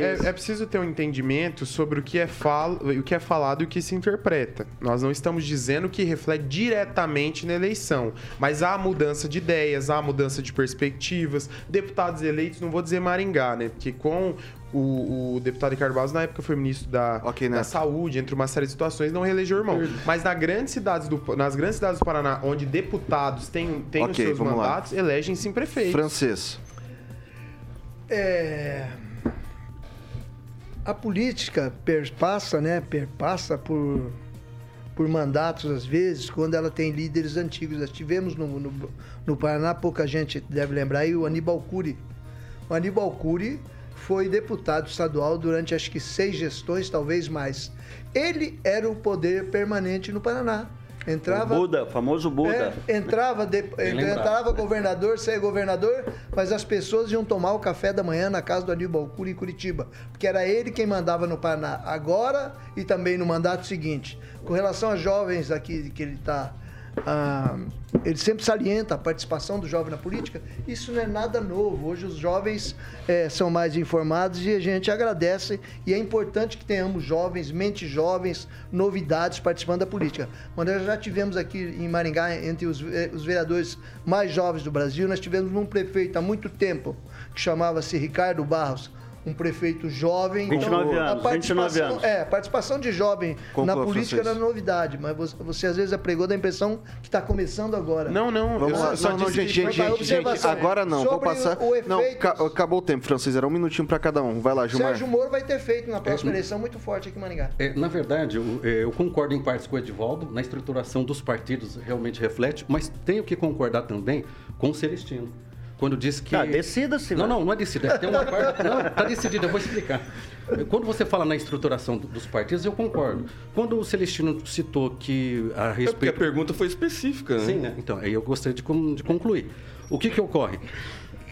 S9: é, é preciso ter um entendimento sobre o que, é fal, o que é falado e o que se interpreta. Nós não estamos dizendo que reflete diretamente na eleição, mas há mudança de ideias, há mudança de perspectivas. Deputados eleitos, não vou dizer Maringá, né? Porque com o, o deputado Ricardo Barros, na época foi ministro da,
S1: Ok,
S9: da saúde, entre uma série de situações, não reelegeu o irmão. Mas na grandes cidades do, nas grandes cidades do Paraná, onde deputados têm, têm os
S1: Ok,
S9: seus mandatos, elegem sim prefeitos.
S1: Francês.
S5: É, a política perpassa, né? Perpassa por, por mandatos às vezes, quando ela tem líderes antigos. Nós tivemos no, no, no Paraná, pouca gente deve lembrar, aí o Aníbal Cury. O Aníbal Cury foi deputado estadual durante acho que seis gestões, talvez mais. Ele era o poder permanente no Paraná. Entrava.
S2: O Buda, famoso Buda.
S5: É, entrava, de- entrava governador, saía governador, mas as pessoas iam tomar o café da manhã na casa do Aníbal Cury em Curitiba, porque era ele quem mandava no Paraná agora e também no mandato seguinte. Com relação a jovens aqui que ele está. Ele sempre salienta a participação do jovem na política. Isso não é nada novo. Hoje os jovens eh, são mais informados e a gente agradece. E é importante que tenhamos jovens, mentes jovens, novidades participando da política. Mas nós já tivemos aqui em Maringá, entre os, eh, os vereadores mais jovens do Brasil, nós tivemos um prefeito há muito tempo que chamava-se Ricardo Barros. Um prefeito jovem.
S2: 29
S5: a
S2: anos, 29
S5: participação-
S2: anos.
S5: É, a participação de jovem
S1: Conclua,
S5: na política era novidade, mas você, você às vezes apregou da impressão que está começando agora.
S9: Não, não.
S1: Vamos lá.
S9: só
S1: Não, não, gente,
S9: que
S1: gente, gente,
S9: para
S1: gente. Agora não, vou
S5: Sobre
S1: passar.
S5: o
S1: Não,
S5: efeito-
S1: ca- acabou o tempo, francês. Era um minutinho pra cada um. Vai lá, Gilmar.
S5: Sérgio Moro vai ter feito na próxima eleição muito forte aqui em Maringá.
S6: É, na verdade, eu, é, eu concordo em partes com o Edivaldo, na estruturação dos partidos realmente reflete, mas tenho que concordar também com o Celestino. Quando disse que.
S2: Ah, decida-se,
S6: Não,
S2: velho.
S6: não, não é decida. Tem uma parte. Não, tá decidido, eu vou explicar. Quando você fala na estruturação do- dos partidos, eu concordo. Quando o Celestino citou que a
S4: É porque a
S6: respeito.
S4: pergunta foi específica, né?
S6: Sim, né? Então, aí eu gostaria de, con- de concluir. O que que ocorre?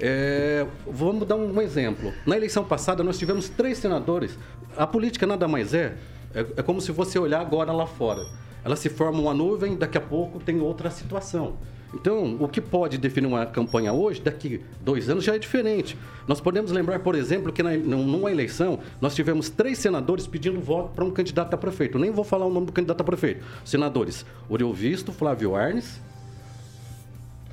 S6: É, vamos dar um exemplo. Na eleição passada, nós tivemos três senadores. A política nada mais é, é, é como se você olhar agora lá fora. Ela se forma uma nuvem, daqui a pouco tem outra situação. Então, o que pode definir uma campanha hoje, daqui dois anos, já é diferente. Nós podemos lembrar, por exemplo, que na, numa eleição, nós tivemos três senadores pedindo voto para um candidato a prefeito. Nem vou falar o nome do candidato a prefeito. Senadores Oriovisto, Flávio Arnes,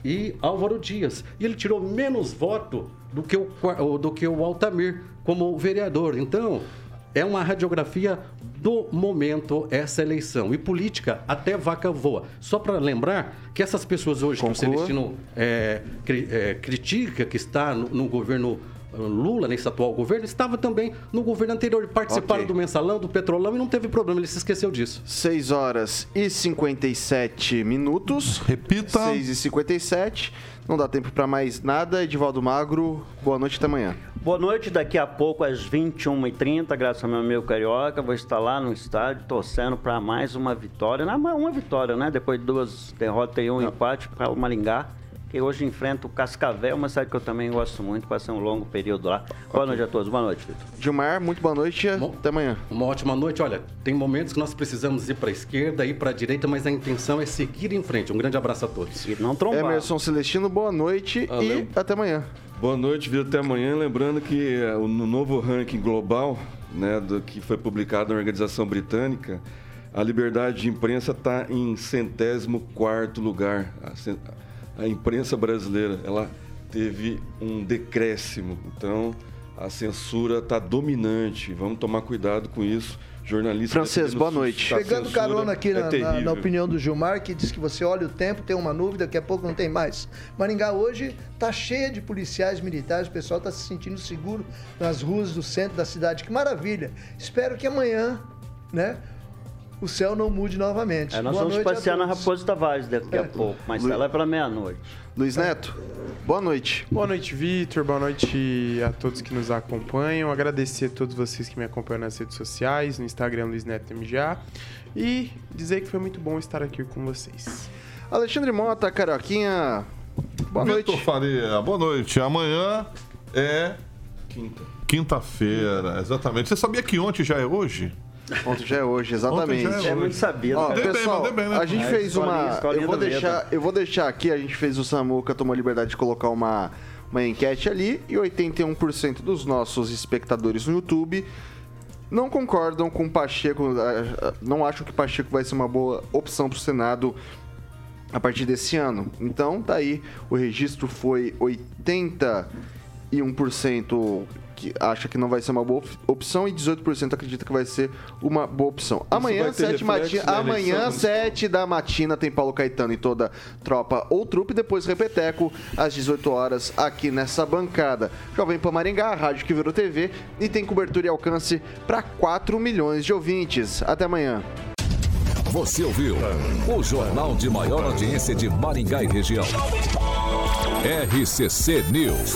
S6: e Álvaro Dias. E ele tirou menos voto do que o, do que o Altamir como vereador. Então, é uma radiografia do momento essa eleição. E política, até vaca voa. Só para lembrar que essas pessoas hoje que o
S1: Conclua.
S6: Celestino é, cri- é, critica, que está no, no governo eh, Lula, nesse atual governo, estava também no governo anterior. Participaram
S1: Ok.
S6: do mensalão, do petrolão e não teve problema, ele se esqueceu disso.
S1: 6 horas e 57 minutos.
S3: Repita.
S1: 6 e 57. Não dá tempo pra mais nada. Edivaldo Magro, boa noite até amanhã.
S2: Boa noite, daqui a pouco às 21h30, graças ao meu amigo Carioca, vou estar lá no estádio torcendo para mais uma vitória. Não, uma vitória, né? Depois de duas derrotas e um empate para o Maringá, que hoje enfrenta o Cascavel, uma cidade que eu também gosto muito, passei um longo período lá. Boa noite a todos, boa noite, Vitor.
S1: Gilmar, muito boa noite.
S6: Bom.
S1: Até amanhã.
S6: Uma ótima noite. Olha, tem momentos que nós precisamos ir para a esquerda, ir para a direita, mas a intenção é seguir em frente. Um grande abraço a todos.
S2: E não trombar.
S1: Emerson Celestino, boa noite
S4: Ah,
S1: e até amanhã.
S4: Boa noite, viu até amanhã. Lembrando que eh, o no novo ranking global, né, do que foi publicado na organização britânica, a liberdade de imprensa está em centésimo quarto lugar. A, imprensa brasileira, ela teve um decréscimo. Então, a censura está dominante. Vamos tomar cuidado com isso. Jornalista
S1: Francês, boa noite.
S5: Pegando carona aqui
S4: é
S5: na, na- na opinião do Gilmar, que diz que você olha o tempo, tem uma nuvem, daqui a pouco não tem mais. Maringá hoje está cheia de policiais militares, o pessoal está se sentindo seguro nas ruas do centro da cidade. Que maravilha! Espero que amanhã, né, o céu não mude novamente.
S2: É, nós
S5: Boa
S2: vamos passear na. Raposo Tavares daqui a pouco, mas tá lá para meia-noite.
S1: Luiz Neto, boa noite.
S9: Boa noite, Vitor. Boa noite a todos que nos acompanham. Agradecer a todos vocês que me acompanham nas redes sociais, no Instagram Luiz Neto MGA. E dizer que foi muito bom estar aqui com vocês.
S1: Alexandre Mota, Carioquinha, boa
S3: Vitor
S1: noite.
S3: Faria, boa noite. Amanhã é
S4: Quinta.
S3: quinta-feira, exatamente. Você sabia que ontem já é hoje?
S1: Ontem já é hoje, exatamente.
S3: Ontem já é
S2: É muito sabido.
S1: Ó,
S3: bem,
S1: pessoal,
S3: bem, né?
S1: a gente
S2: É,
S1: fez
S2: escolinha,
S1: uma.
S2: escolinha
S1: Eu vou, deixar, eu vou deixar aqui, a gente fez o Samuca, tomou a liberdade de colocar uma, uma enquete ali e 81% dos nossos espectadores no YouTube não concordam com Pacheco, não acham que Pacheco vai ser uma boa opção para o Senado a partir desse ano. Então, daí o registro foi 81% que acha que não vai ser uma boa op- opção e 18% acredita que vai ser uma boa opção. Amanhã,
S4: vai ter
S1: 7
S4: reflexo
S1: matina,
S4: na
S1: amanhã
S4: eleição municipal?
S1: 7 da matina tem Paulo Caetano e toda tropa ou trupe, depois repeteco às 18 horas aqui nessa bancada. Jovem Pan Maringá, a rádio que virou TV e tem cobertura e alcance para 4 milhões de ouvintes. Até amanhã.
S7: Você ouviu o jornal de maior audiência de Maringá e região. RCC News.